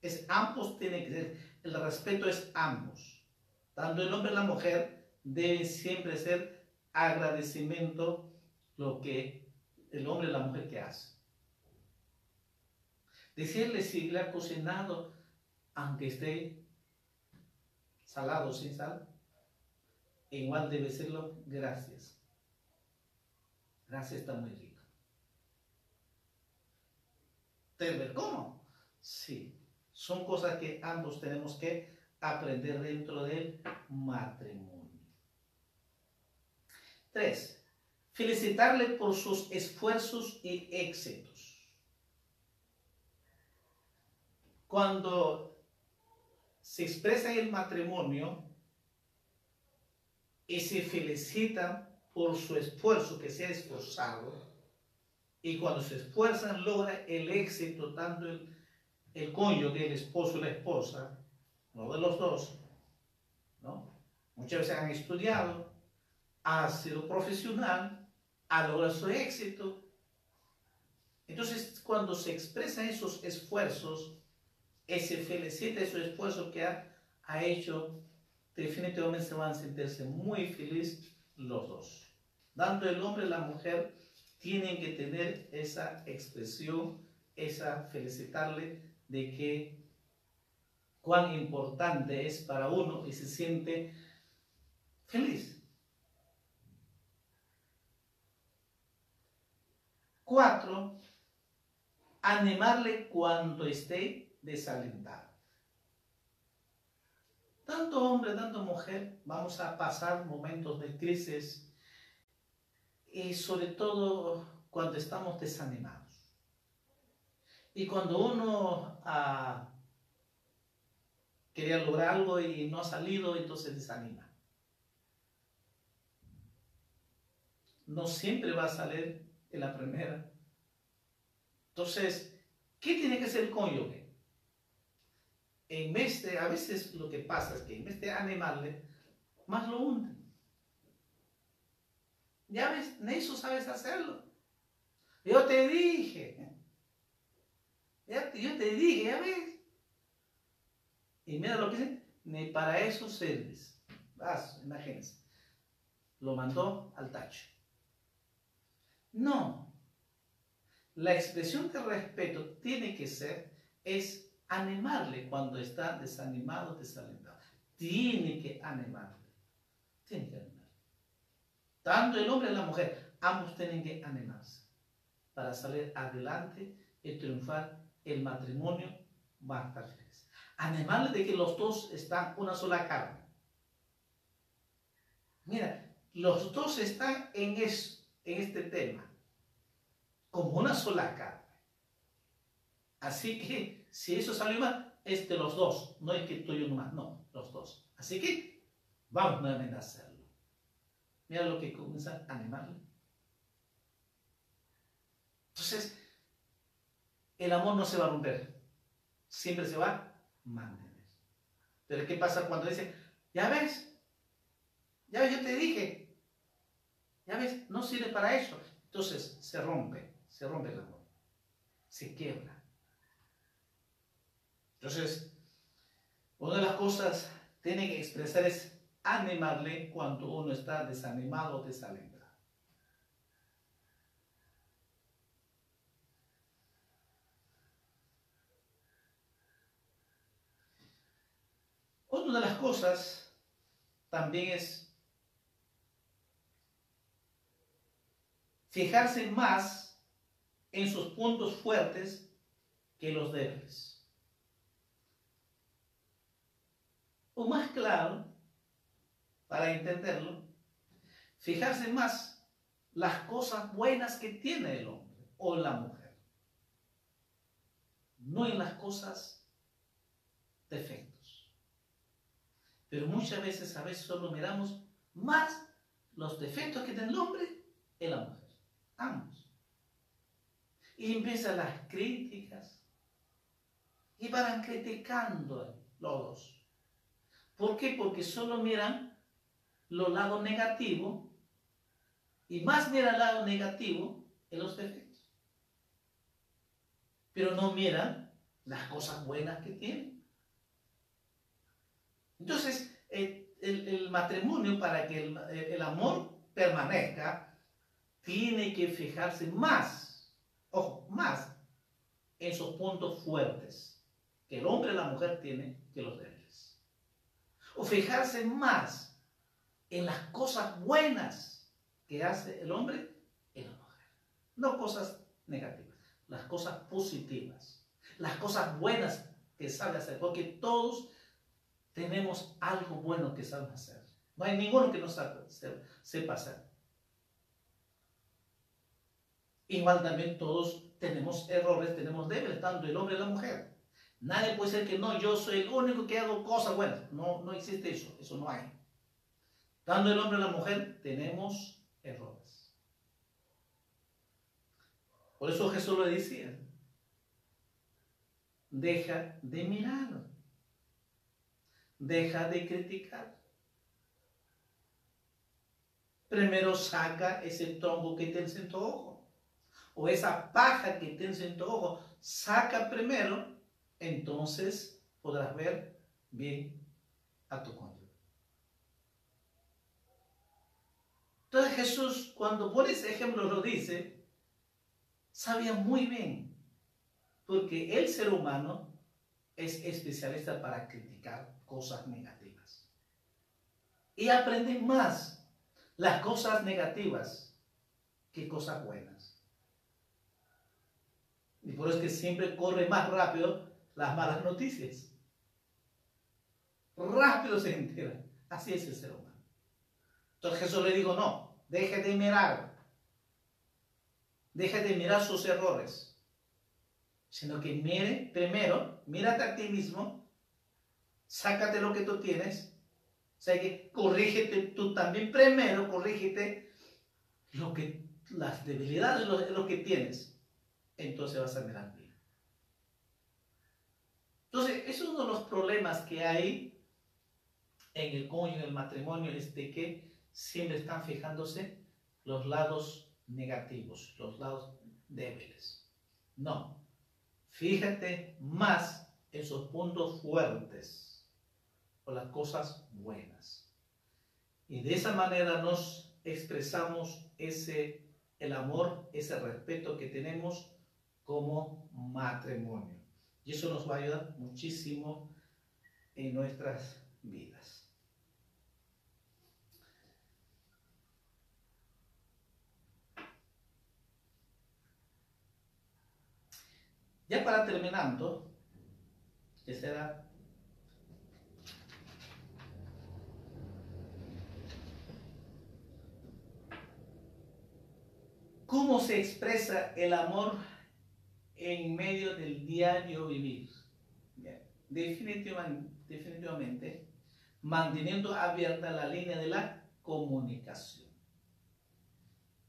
Es ambos tienen que ser, el respeto es ambos. Tanto el hombre y la mujer deben siempre ser agradecimiento lo que el hombre y la mujer que hace. Decirle si le ha cocinado, aunque esté salado sin sal, igual debe serlo gracias. Gracias está muy rico. ¿Te cómo? Sí, son cosas que ambos tenemos que aprender dentro del matrimonio. Tres, felicitarle por sus esfuerzos y éxitos. Cuando se expresa el matrimonio y se felicita por su esfuerzo, que se ha esforzado, y cuando se esfuerzan logra el éxito tanto el, el cónyuge, el esposo y la esposa, uno de los dos, ¿no? Muchas veces han estudiado, ha sido profesional, a lograr su éxito. Entonces, cuando se expresan esos esfuerzos, ese felicita ese esfuerzo que ha, ha hecho, definitivamente se van a sentirse muy felices los dos. Tanto el hombre y la mujer tienen que tener esa expresión, esa felicitarle de que cuán importante es para uno y se siente feliz. Cuatro, animarle cuando esté desalentado. Tanto hombre, tanto mujer, vamos a pasar momentos de crisis y sobre todo cuando estamos desanimados. Y cuando uno ah, quería lograr algo y no ha salido, entonces desanima. No siempre va a salir en la primera. Entonces, ¿qué tiene que ser el cónyuge? En vez de, a veces lo que pasa es que en vez de animarle, más lo hunden. Ya ves, eso sabes hacerlo. Yo te dije. Ya, yo te dije, ya ves. Y mira lo que dice, ni para eso sirves. Vas, imagínense. Lo mandó al tacho. No. La expresión de respeto tiene que ser, es animarle cuando está desanimado, desalentado. Tiene que animarle. Tiene que animarle. Tanto el hombre y la mujer, ambos tienen que animarse para salir adelante y triunfar. El matrimonio va a estar feliz. Animarle de que los dos están una sola carne. Mira, los dos están en eso en este tema como una sola carne. Así que si eso salió mal, es de los dos, no es que tú y uno más, no, los dos. Así que vamos nuevamente a hacerlo. Mira lo que comienza a animarle. Entonces, el amor no se va a romper, siempre se va a mantener. Pero ¿qué pasa cuando dice, ya ves, ya ves, yo te dije, ya ves, no sirve para eso? Entonces se rompe, se rompe el amor, se quiebra. Entonces, una de las cosas que tiene que expresar es animarle cuando uno está desanimado o desalentado. Otra de las cosas también es fijarse más en sus puntos fuertes que los débiles. O más claro, para entenderlo, fijarse más las cosas buenas que tiene el hombre o la mujer, no en las cosas defectos. Pero muchas veces, a veces solo miramos más los defectos que tiene el hombre y la mujer. Ambos. Y empiezan las críticas. Y van criticando los dos. ¿Por qué? Porque solo miran lo lado negativo y más mira el lado negativo en los defectos. Pero no miran las cosas buenas que tienen. Entonces, el, matrimonio, para que el, amor permanezca, tiene que fijarse más, ojo, más en esos puntos fuertes que el hombre y la mujer tienen que los débiles. O fijarse más en las cosas buenas que hace el hombre y la mujer. No cosas negativas, las cosas positivas, las cosas buenas que sabe hacer, porque todos tenemos algo bueno que sabe hacer. No hay ninguno que no sepa hacer. Igual también todos tenemos errores, tenemos débiles, tanto el hombre y la mujer. Nadie puede ser que no, yo soy el único que hago cosas buenas. No, no existe eso, eso no hay. Tanto el hombre y la mujer tenemos errores. Por eso Jesús le decía, deja de mirar, deja de criticar. Primero saca ese tronco que tienes en tu ojo, o esa paja que tienes en tu ojo, saca primero entonces podrás ver bien a tu cónyuge. Entonces Jesús, cuando por ese ejemplo lo dice, sabía muy bien, porque el ser humano es especialista para criticar cosas negativas. Y aprende más las cosas negativas que cosas buenas. Y por eso es que siempre corre más rápido las malas noticias. Rápido se entera. Así es el ser humano. Entonces Jesús le dijo, no, deje de mirar. Deje de mirar sus errores. Sino que mire primero, mírate a ti mismo, sácate lo que tú tienes. O sea que corrígete tú también primero, corrígete lo que, las debilidades, lo, lo que tienes. Entonces vas a mirar. Entonces, es uno de los problemas que hay en el cónyuge, en el matrimonio, es de que siempre están fijándose los lados negativos, los lados débiles. No, fíjate más en sus puntos fuertes o las cosas buenas. Y de esa manera nos expresamos ese, el amor, ese respeto que tenemos como matrimonio. Y eso nos va a ayudar muchísimo en nuestras vidas. Ya para terminando, que ¿Cómo se expresa el amor en medio del diario vivir. Definitivamente, definitivamente, manteniendo abierta la línea de la comunicación.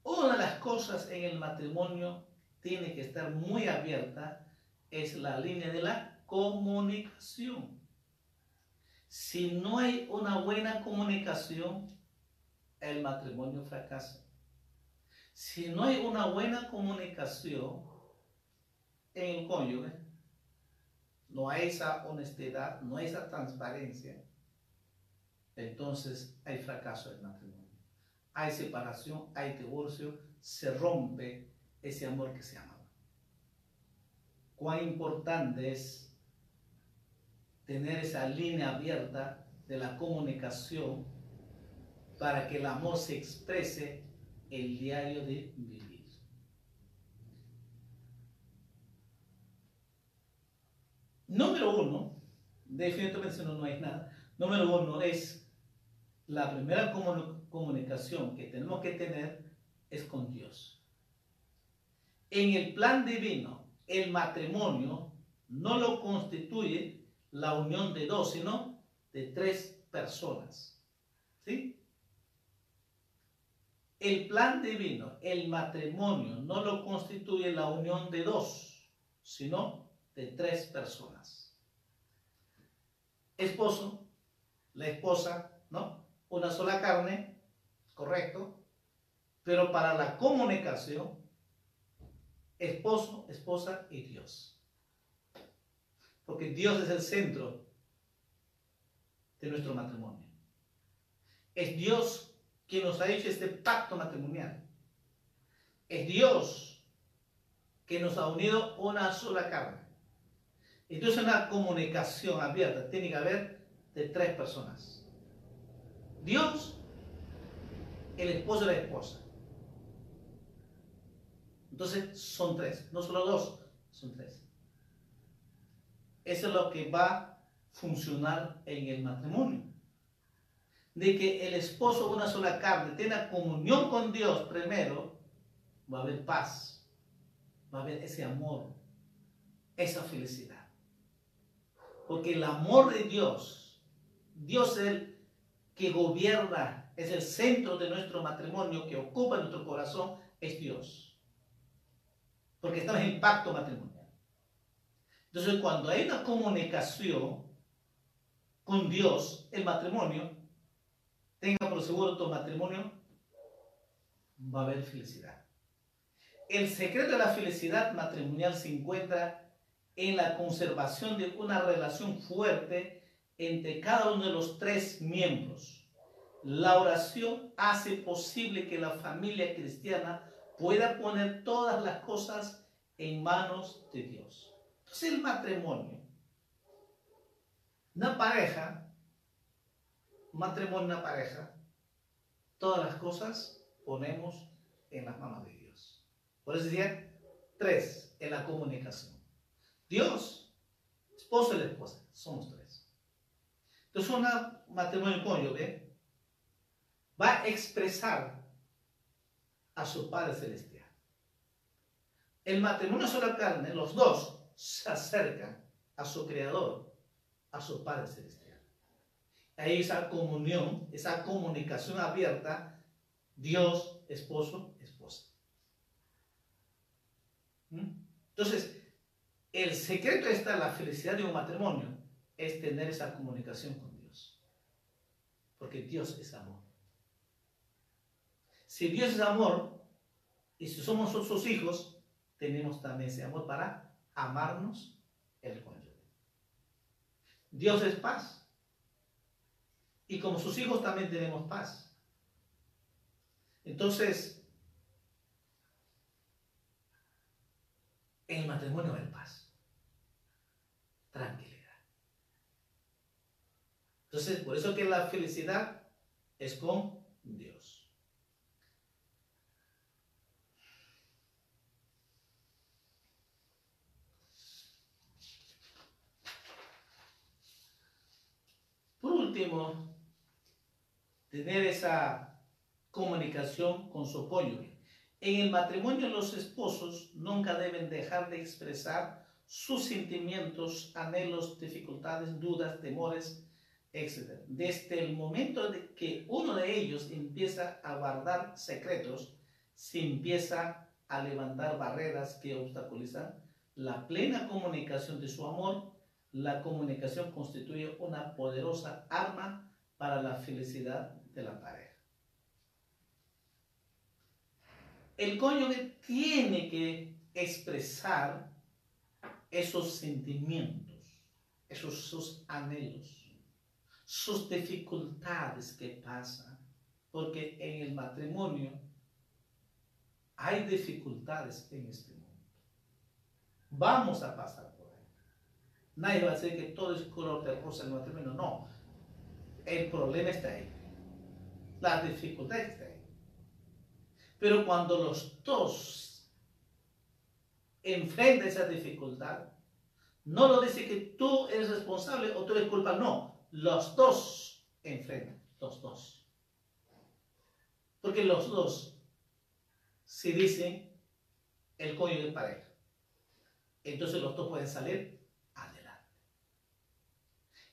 Una de las cosas en el matrimonio tiene que estar muy abierta es la línea de la comunicación. Si no hay una buena comunicación, el matrimonio fracasa. Si no hay una buena comunicación, en el cónyuge, no hay esa honestidad, no hay esa transparencia, entonces hay fracaso del matrimonio. Hay separación, hay divorcio, se rompe ese amor que se amaba. Cuán importante es tener esa línea abierta de la comunicación para que el amor se exprese el diario de vivir. Número uno, definitivamente no, no hay nada. Número uno es la primera comunicación que tenemos que tener es con Dios. En el plan divino, el matrimonio no lo constituye la unión de dos, sino de tres personas. ¿Sí? El plan divino, el matrimonio, no lo constituye la unión de dos, sino de tres personas. Esposo, la esposa, ¿no? Una sola carne, correcto. Pero para la comunicación, esposo, esposa y Dios. Porque Dios es el centro de nuestro matrimonio. Es Dios quien nos ha hecho este pacto matrimonial. Es Dios que nos ha unido una sola carne. Entonces una comunicación abierta tiene que haber de tres personas. Dios, el esposo y la esposa. Entonces son tres, no solo dos, son tres. Eso es lo que va a funcionar en el matrimonio. De que el esposo, una sola carne, tenga comunión con Dios primero, va a haber paz, va a haber ese amor, esa felicidad. Porque el amor de Dios, Dios es el que gobierna, es el centro de nuestro matrimonio, que ocupa nuestro corazón, es Dios porque estamos en pacto matrimonial. Entonces, cuando hay una comunicación con Dios, el matrimonio, tenga por seguro tu matrimonio, va a haber felicidad. El secreto de la felicidad matrimonial se encuentra en la conservación de una relación fuerte entre cada uno de los tres miembros. La oración hace posible que la familia cristiana pueda poner todas las cosas en manos de Dios. Entonces el matrimonio, una pareja, matrimonio, una pareja, todas las cosas ponemos en las manos de Dios. Por eso decía, tres, en la comunicación. Dios, esposo y la esposa, somos tres. Entonces un matrimonio cónyuge va a expresar a su Padre Celestial. El matrimonio sola carne, los dos se acercan a su Creador, a su Padre Celestial. Ahí esa comunión, esa comunicación abierta, Dios, esposo, esposa. ¿Mm? Entonces, el secreto está la felicidad de un matrimonio, es tener esa comunicación con Dios. Porque Dios es amor. Si Dios es amor, y si somos sus hijos, tenemos también ese amor para amarnos el cónyuge. Dios es paz. Y como sus hijos también tenemos paz. Entonces, en el matrimonio hay paz. Tranquilidad. Entonces, por eso que la felicidad es con Dios. último, tener esa comunicación con su cónyuge. En el matrimonio los esposos nunca deben dejar de expresar sus sentimientos, anhelos, dificultades, dudas, temores, etc. Desde el momento de que uno de ellos empieza a guardar secretos, se empieza a levantar barreras que obstaculizan la plena comunicación de su amor la comunicación constituye una poderosa arma para la felicidad de la pareja. El cónyuge tiene que expresar esos sentimientos, esos sus anhelos, sus dificultades que pasan, porque en el matrimonio hay dificultades en este mundo. Vamos a pasar Nadie va a decir que todo es color de rosa en el matrimonio. No. El problema está ahí. La dificultad está ahí. Pero cuando los dos enfrentan esa dificultad, no lo dice que tú eres responsable o tú eres culpable. No. Los dos enfrentan. Los dos. Porque los dos, si dicen el cónyuge de pareja, entonces los dos pueden salir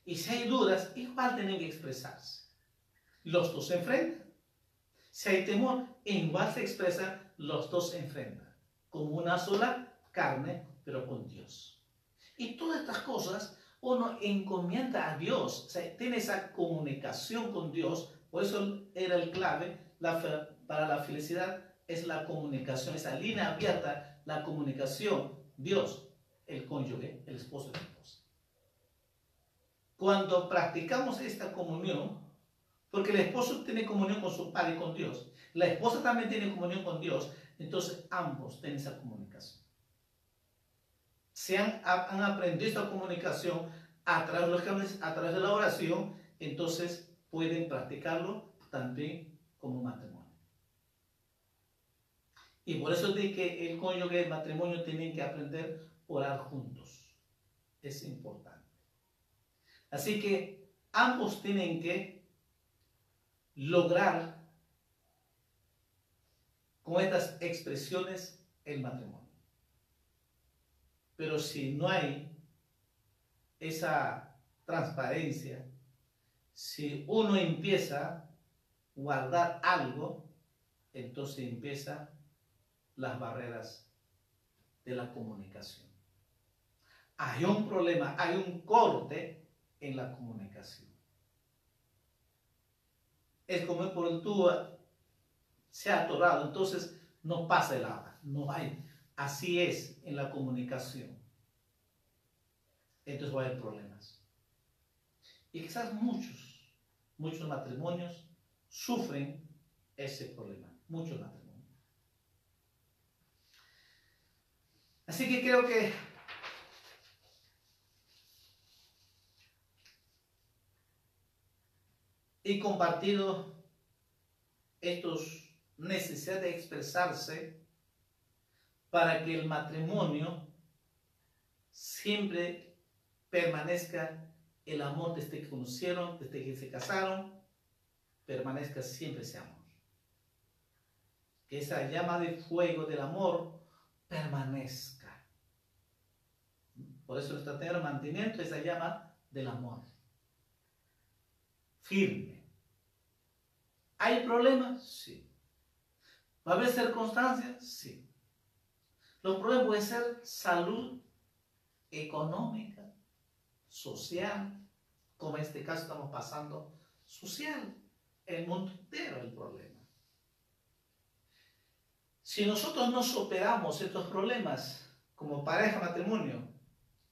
y si hay dudas, igual tienen que expresarse. Los dos se enfrentan. Si hay temor, igual se expresa, los dos se enfrentan. Como una sola carne, pero con Dios. Y todas estas cosas uno encomienda a Dios. O sea, tiene esa comunicación con Dios. Por eso era el clave la, para la felicidad es la comunicación, esa línea abierta, la comunicación, Dios, el cónyuge, el esposo y la esposa. Cuando practicamos esta comunión, porque el esposo tiene comunión con su padre y con Dios, la esposa también tiene comunión con Dios, entonces ambos tienen esa comunicación. Se han, aprendido esta comunicación a través, a través de la oración, entonces pueden practicarlo también como matrimonio. Y por eso dice que el cónyuge y el matrimonio tienen que aprender a orar juntos. Es importante. Así que ambos tienen que lograr con estas expresiones el matrimonio. Pero si no hay esa transparencia, si uno empieza a guardar algo, entonces empieza las barreras de la comunicación. Hay un problema, hay un corte en la comunicación. Es como por el tubo se ha atorado, entonces no pasa el agua, no hay. Así es en la comunicación. Entonces va a haber problemas. Y quizás muchos, muchos matrimonios sufren ese problema, muchos matrimonios. Así que creo que he compartido estos necesidades de expresarse para que el matrimonio siempre permanezca el amor desde que conocieron, desde que se casaron, permanezca siempre ese amor. Que esa llama de fuego del amor permanezca. Por eso está teniendo mantenimiento esa llama del amor. Firme. ¿Hay problemas? Sí. ¿Va a haber circunstancias? Sí. Los problemas pueden ser salud económica, social, como en este caso estamos pasando, social, el mundo entero el problema. Si nosotros no superamos estos problemas como pareja, matrimonio,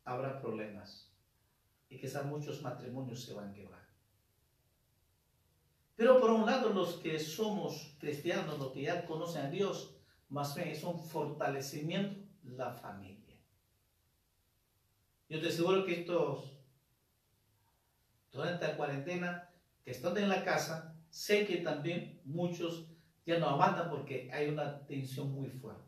habrá problemas. Y quizás muchos matrimonios se van a quebrar. Pero por un lado, los que somos cristianos, los que ya conocen a Dios, más bien es un fortalecimiento la familia. Yo te aseguro que estos, durante la cuarentena, que están en la casa, sé que también muchos ya no aguantan porque hay una tensión muy fuerte.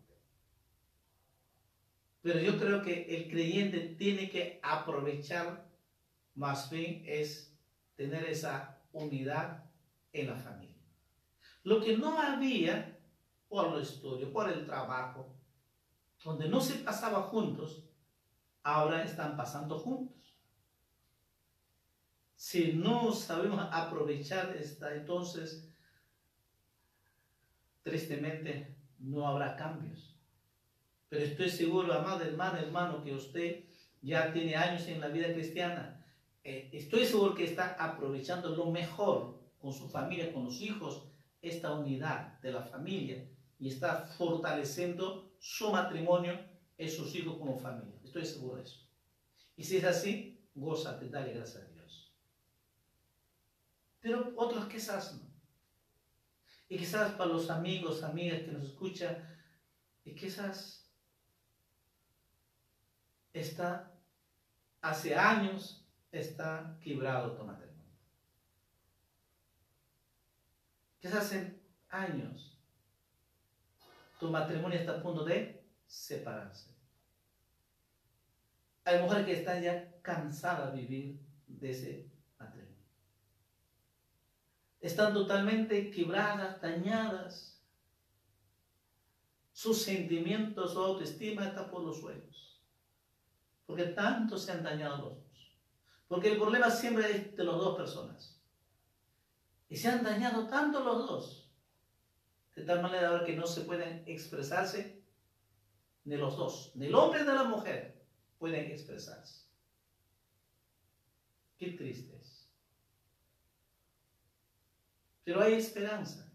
Pero yo creo que el creyente tiene que aprovechar, más bien es tener esa unidad en la familia. Lo que no había por el estudio, por el trabajo, donde no se pasaba juntos, ahora están pasando juntos. Si no sabemos aprovechar esta, entonces tristemente no habrá cambios. Pero estoy seguro, amado hermano, hermano, que usted ya tiene años en la vida cristiana. Eh, estoy seguro que está aprovechando lo mejor con su familia, con los hijos, esta unidad de la familia y está fortaleciendo su matrimonio y sus hijos como familia. Estoy seguro de eso. Y si es así, gózate, dale gracias a Dios. Pero otros quizás no. Y quizás para los amigos, amigas que nos escuchan, y quizás está, hace años, está quebrado tu matrimonio. Quizás hace años tu matrimonio está a punto de separarse. Hay mujeres que están ya cansadas de vivir de ese están totalmente quebradas, dañadas. Sus sentimientos, su autoestima está por los suelos. Porque tanto se han dañado los dos. Porque el problema siempre es de las dos personas. Y se han dañado tanto los dos. De tal manera que no se pueden expresarse ni los dos, ni el hombre ni la mujer pueden expresarse. Qué triste pero hay esperanza.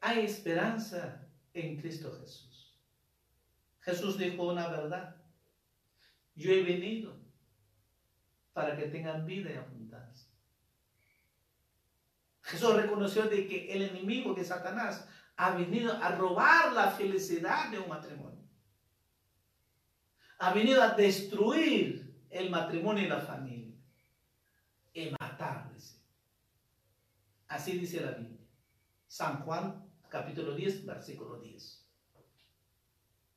hay esperanza en Cristo Jesús. Jesús dijo una verdad. Yo he venido para que tengan vida y abundancia. Jesús reconoció de que el enemigo, que Satanás, ha venido a robar la felicidad de un matrimonio. Ha venido a destruir el matrimonio y la familia. Y matar, Así dice la Biblia. San Juan, capítulo 10, versículo 10.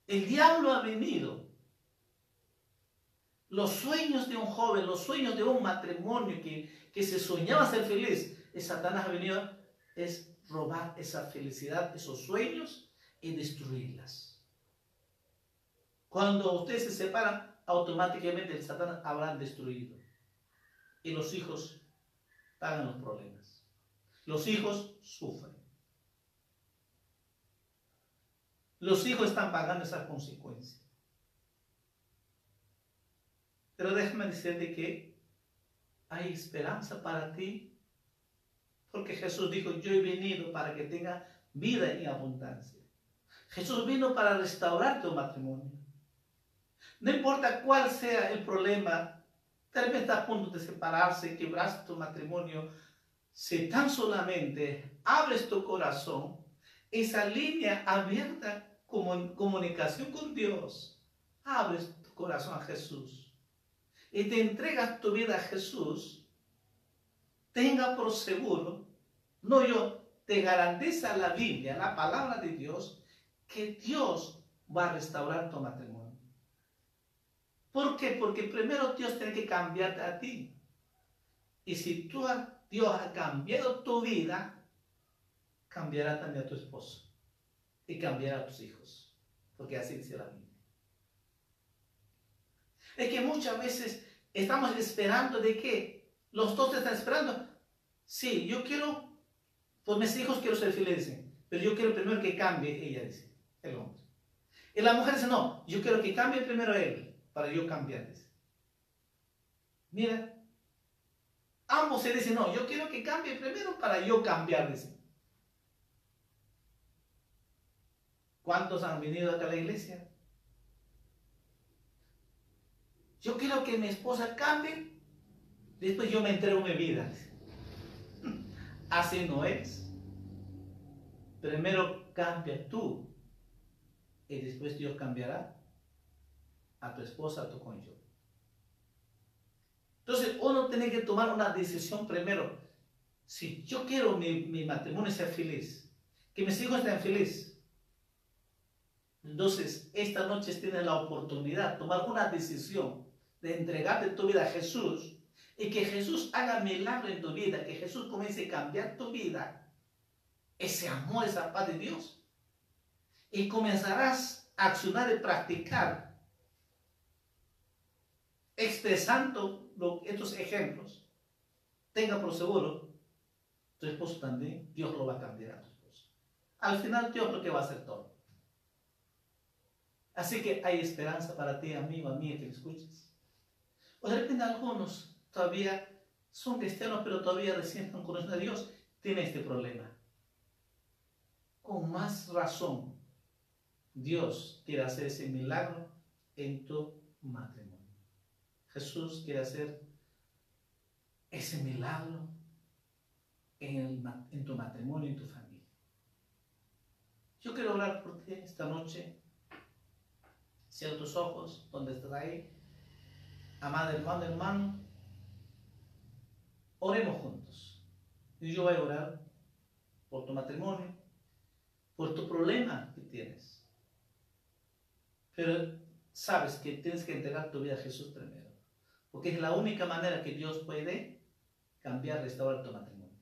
El diablo ha venido. Los sueños de un joven, los sueños de un matrimonio que, que se soñaba ser feliz, Satanás ha venido es robar esa felicidad, esos sueños y destruirlas. Cuando ustedes se separan, automáticamente el Satanás habrá destruido. Y los hijos pagan los problemas. Los hijos sufren. Los hijos están pagando esas consecuencias. Pero déjame decirte que hay esperanza para ti porque Jesús dijo, yo he venido para que tenga vida en abundancia. Jesús vino para restaurar tu matrimonio. No importa cuál sea el problema, tal vez está a punto de separarse, quebras tu matrimonio. Si tan solamente abres tu corazón, esa línea abierta como comunicación con Dios, abres tu corazón a Jesús y te entregas tu vida a Jesús, tenga por seguro, no yo, te garantiza la Biblia, la palabra de Dios, que Dios va a restaurar tu matrimonio. ¿Por qué? Porque primero Dios tiene que cambiarte a ti. Y si tú, Dios ha cambiado tu vida, cambiará también a tu esposo. Y cambiará a tus hijos. Porque así dice la Biblia. Es que muchas veces estamos esperando de que los dos están esperando. Sí, yo quiero, por mis hijos quiero ser feliz, pero yo quiero primero que cambie ella, dice el hombre. Y la mujer dice, no, yo quiero que cambie primero él, para yo cambiar. Mira, ambos se dicen, no, yo quiero que cambie primero para yo cambiar. ¿Cuántos han venido acá a la iglesia? Yo quiero que mi esposa cambie Después yo me entrego mi vida. Así no es. Primero cambia tú y después Dios cambiará a tu esposa, a tu cónyuge. Entonces uno tiene que tomar una decisión primero. Si yo quiero mi, mi matrimonio ser feliz, que mis hijos estén felices, entonces esta noche tienes la oportunidad de tomar una decisión de entregarte tu vida a Jesús y que Jesús haga milagro en tu vida, que Jesús comience a cambiar tu vida, ese amor, esa paz de Dios. Y comenzarás a accionar y practicar, expresando estos ejemplos. Tenga por seguro, tu esposo también, Dios lo va a cambiar a tu esposo. Al final Dios lo que va a hacer todo. Así que hay esperanza para ti, amigo, amiga, que me escuches. O de repente algunos todavía son cristianos, pero todavía recién están conociendo a Dios, tiene este problema. Con más razón, Dios quiere hacer ese milagro en tu matrimonio. Jesús quiere hacer ese milagro en, tu matrimonio, en tu familia. Yo quiero hablar por ti esta noche. Cierra tus ojos, donde estás ahí. Amado hermano, hermano, Oremos juntos. Y yo voy a orar por tu matrimonio, por tu problema que tienes. Pero sabes que tienes que entregar tu vida a Jesús primero. Porque es la única manera que Dios puede cambiar, restaurar tu matrimonio.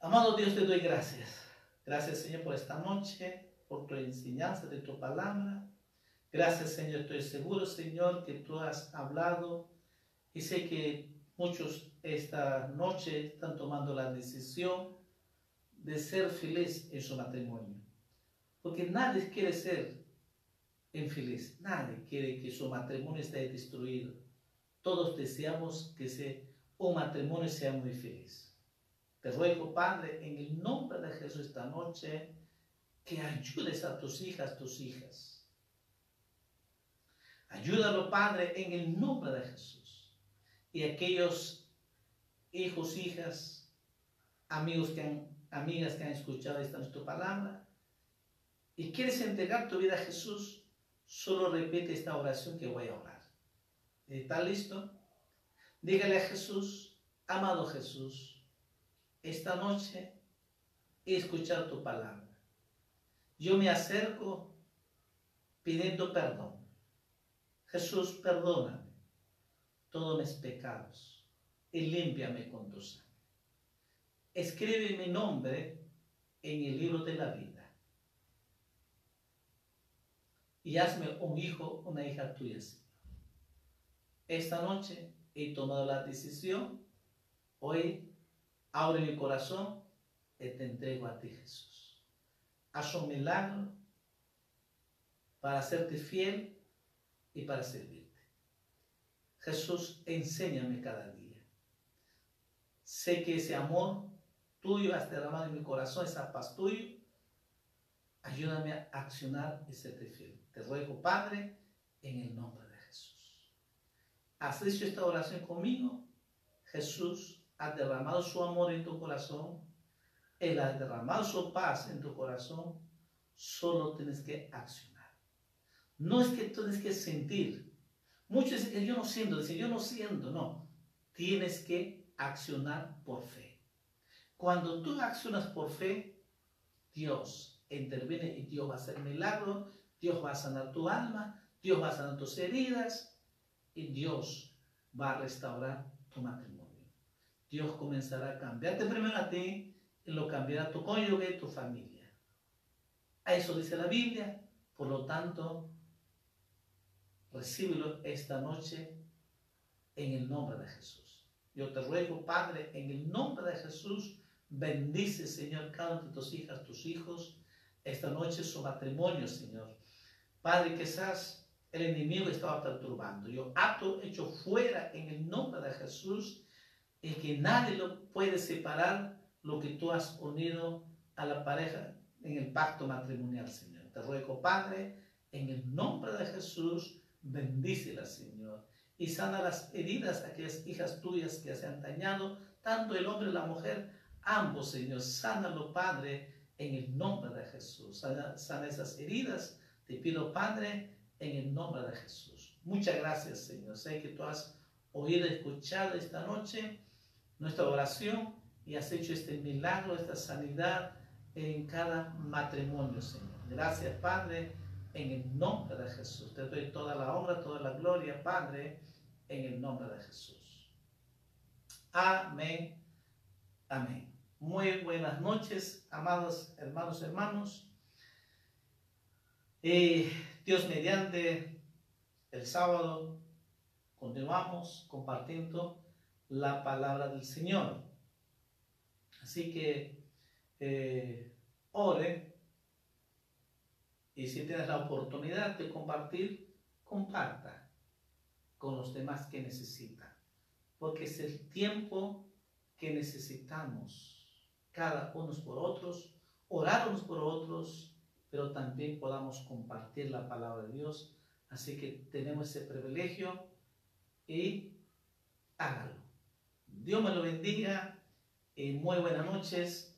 Amado Dios, te doy gracias. Gracias, Señor, por esta noche, por tu enseñanza de tu palabra. Gracias, Señor. Estoy seguro, Señor, que tú has hablado y sé que Muchos esta noche están tomando la decisión de ser feliz en su matrimonio. Porque nadie quiere ser infeliz, nadie quiere que su matrimonio esté destruido. Todos deseamos que un matrimonio sea muy feliz. Te ruego, Padre, en el nombre de Jesús esta noche, que ayudes a tus hijas, tus hijas. Ayúdalo, Padre, en el nombre de Jesús. Y aquellos hijos, hijas, amigos que han, amigas que han escuchado esta nuestra palabra, y quieres entregar tu vida a Jesús, solo repite esta oración que voy a orar. ¿Está listo? Dígale a Jesús, amado Jesús, esta noche he escuchado tu palabra. Yo me acerco pidiendo perdón. Jesús, perdóname todos mis pecados y límpiame con tu sangre. Escribe mi nombre en el libro de la vida y hazme un hijo, una hija tuya, Señor. Esta noche he tomado la decisión, hoy abre mi corazón y te entrego a ti, Jesús. Haz un milagro para hacerte fiel y para servirte. Jesús, enséñame cada día. Sé que ese amor tuyo has derramado en mi corazón, esa paz tuya, ayúdame a accionar y serte fiel. Te ruego, Padre, en el nombre de Jesús. Has hecho esta oración conmigo. Jesús ha derramado su amor en tu corazón. Él ha derramado su paz en tu corazón. Solo tienes que accionar. No es que tienes que sentir. Muchos dicen que yo no siento. Dicen yo no siento. No. Tienes que accionar por fe. Cuando tú accionas por fe, Dios interviene y Dios va a hacer milagro Dios va a sanar tu alma, Dios va a sanar tus heridas y Dios va a restaurar tu matrimonio. Dios comenzará a cambiarte primero a ti y lo cambiará tu cónyuge tu familia. A eso dice la Biblia. Por lo tanto, recíbelo esta noche en el nombre de Jesús. Yo te ruego, Padre, en el nombre de Jesús, bendice, Señor, cada uno de tus hijas, tus hijos, esta noche su matrimonio, Señor. Padre, quizás el enemigo estaba perturbando. Yo ato hecho fuera en el nombre de Jesús y que nadie lo puede separar lo que tú has unido a la pareja en el pacto matrimonial, Señor. Te ruego, Padre, en el nombre de Jesús, bendícela, Señor. Y sana las heridas a aquellas hijas tuyas que se han dañado, tanto el hombre y la mujer, ambos, Señor. Sánalo, Padre, en el nombre de Jesús. Sana, sana esas heridas te pido, Padre, en el nombre de Jesús. Muchas gracias, Señor. Sé que tú has oído escuchado esta noche nuestra oración y has hecho este milagro, esta sanidad en cada matrimonio, Señor. Gracias, Padre, en el nombre de Jesús. Te doy toda la honra, toda la gloria, Padre, en el nombre de Jesús. Amén. Amén. Muy buenas noches, amados hermanos, hermanos. Y Dios mediante, el sábado continuamos compartiendo la palabra del Señor. Así que eh, ore y si tienes la oportunidad de compartir, comparta con los demás que necesitan. Porque es el tiempo que necesitamos cada unos por otros, orar unos por otros pero también podamos compartir la palabra de Dios. Así que tenemos ese privilegio y hágalo. Dios me lo bendiga y muy buenas noches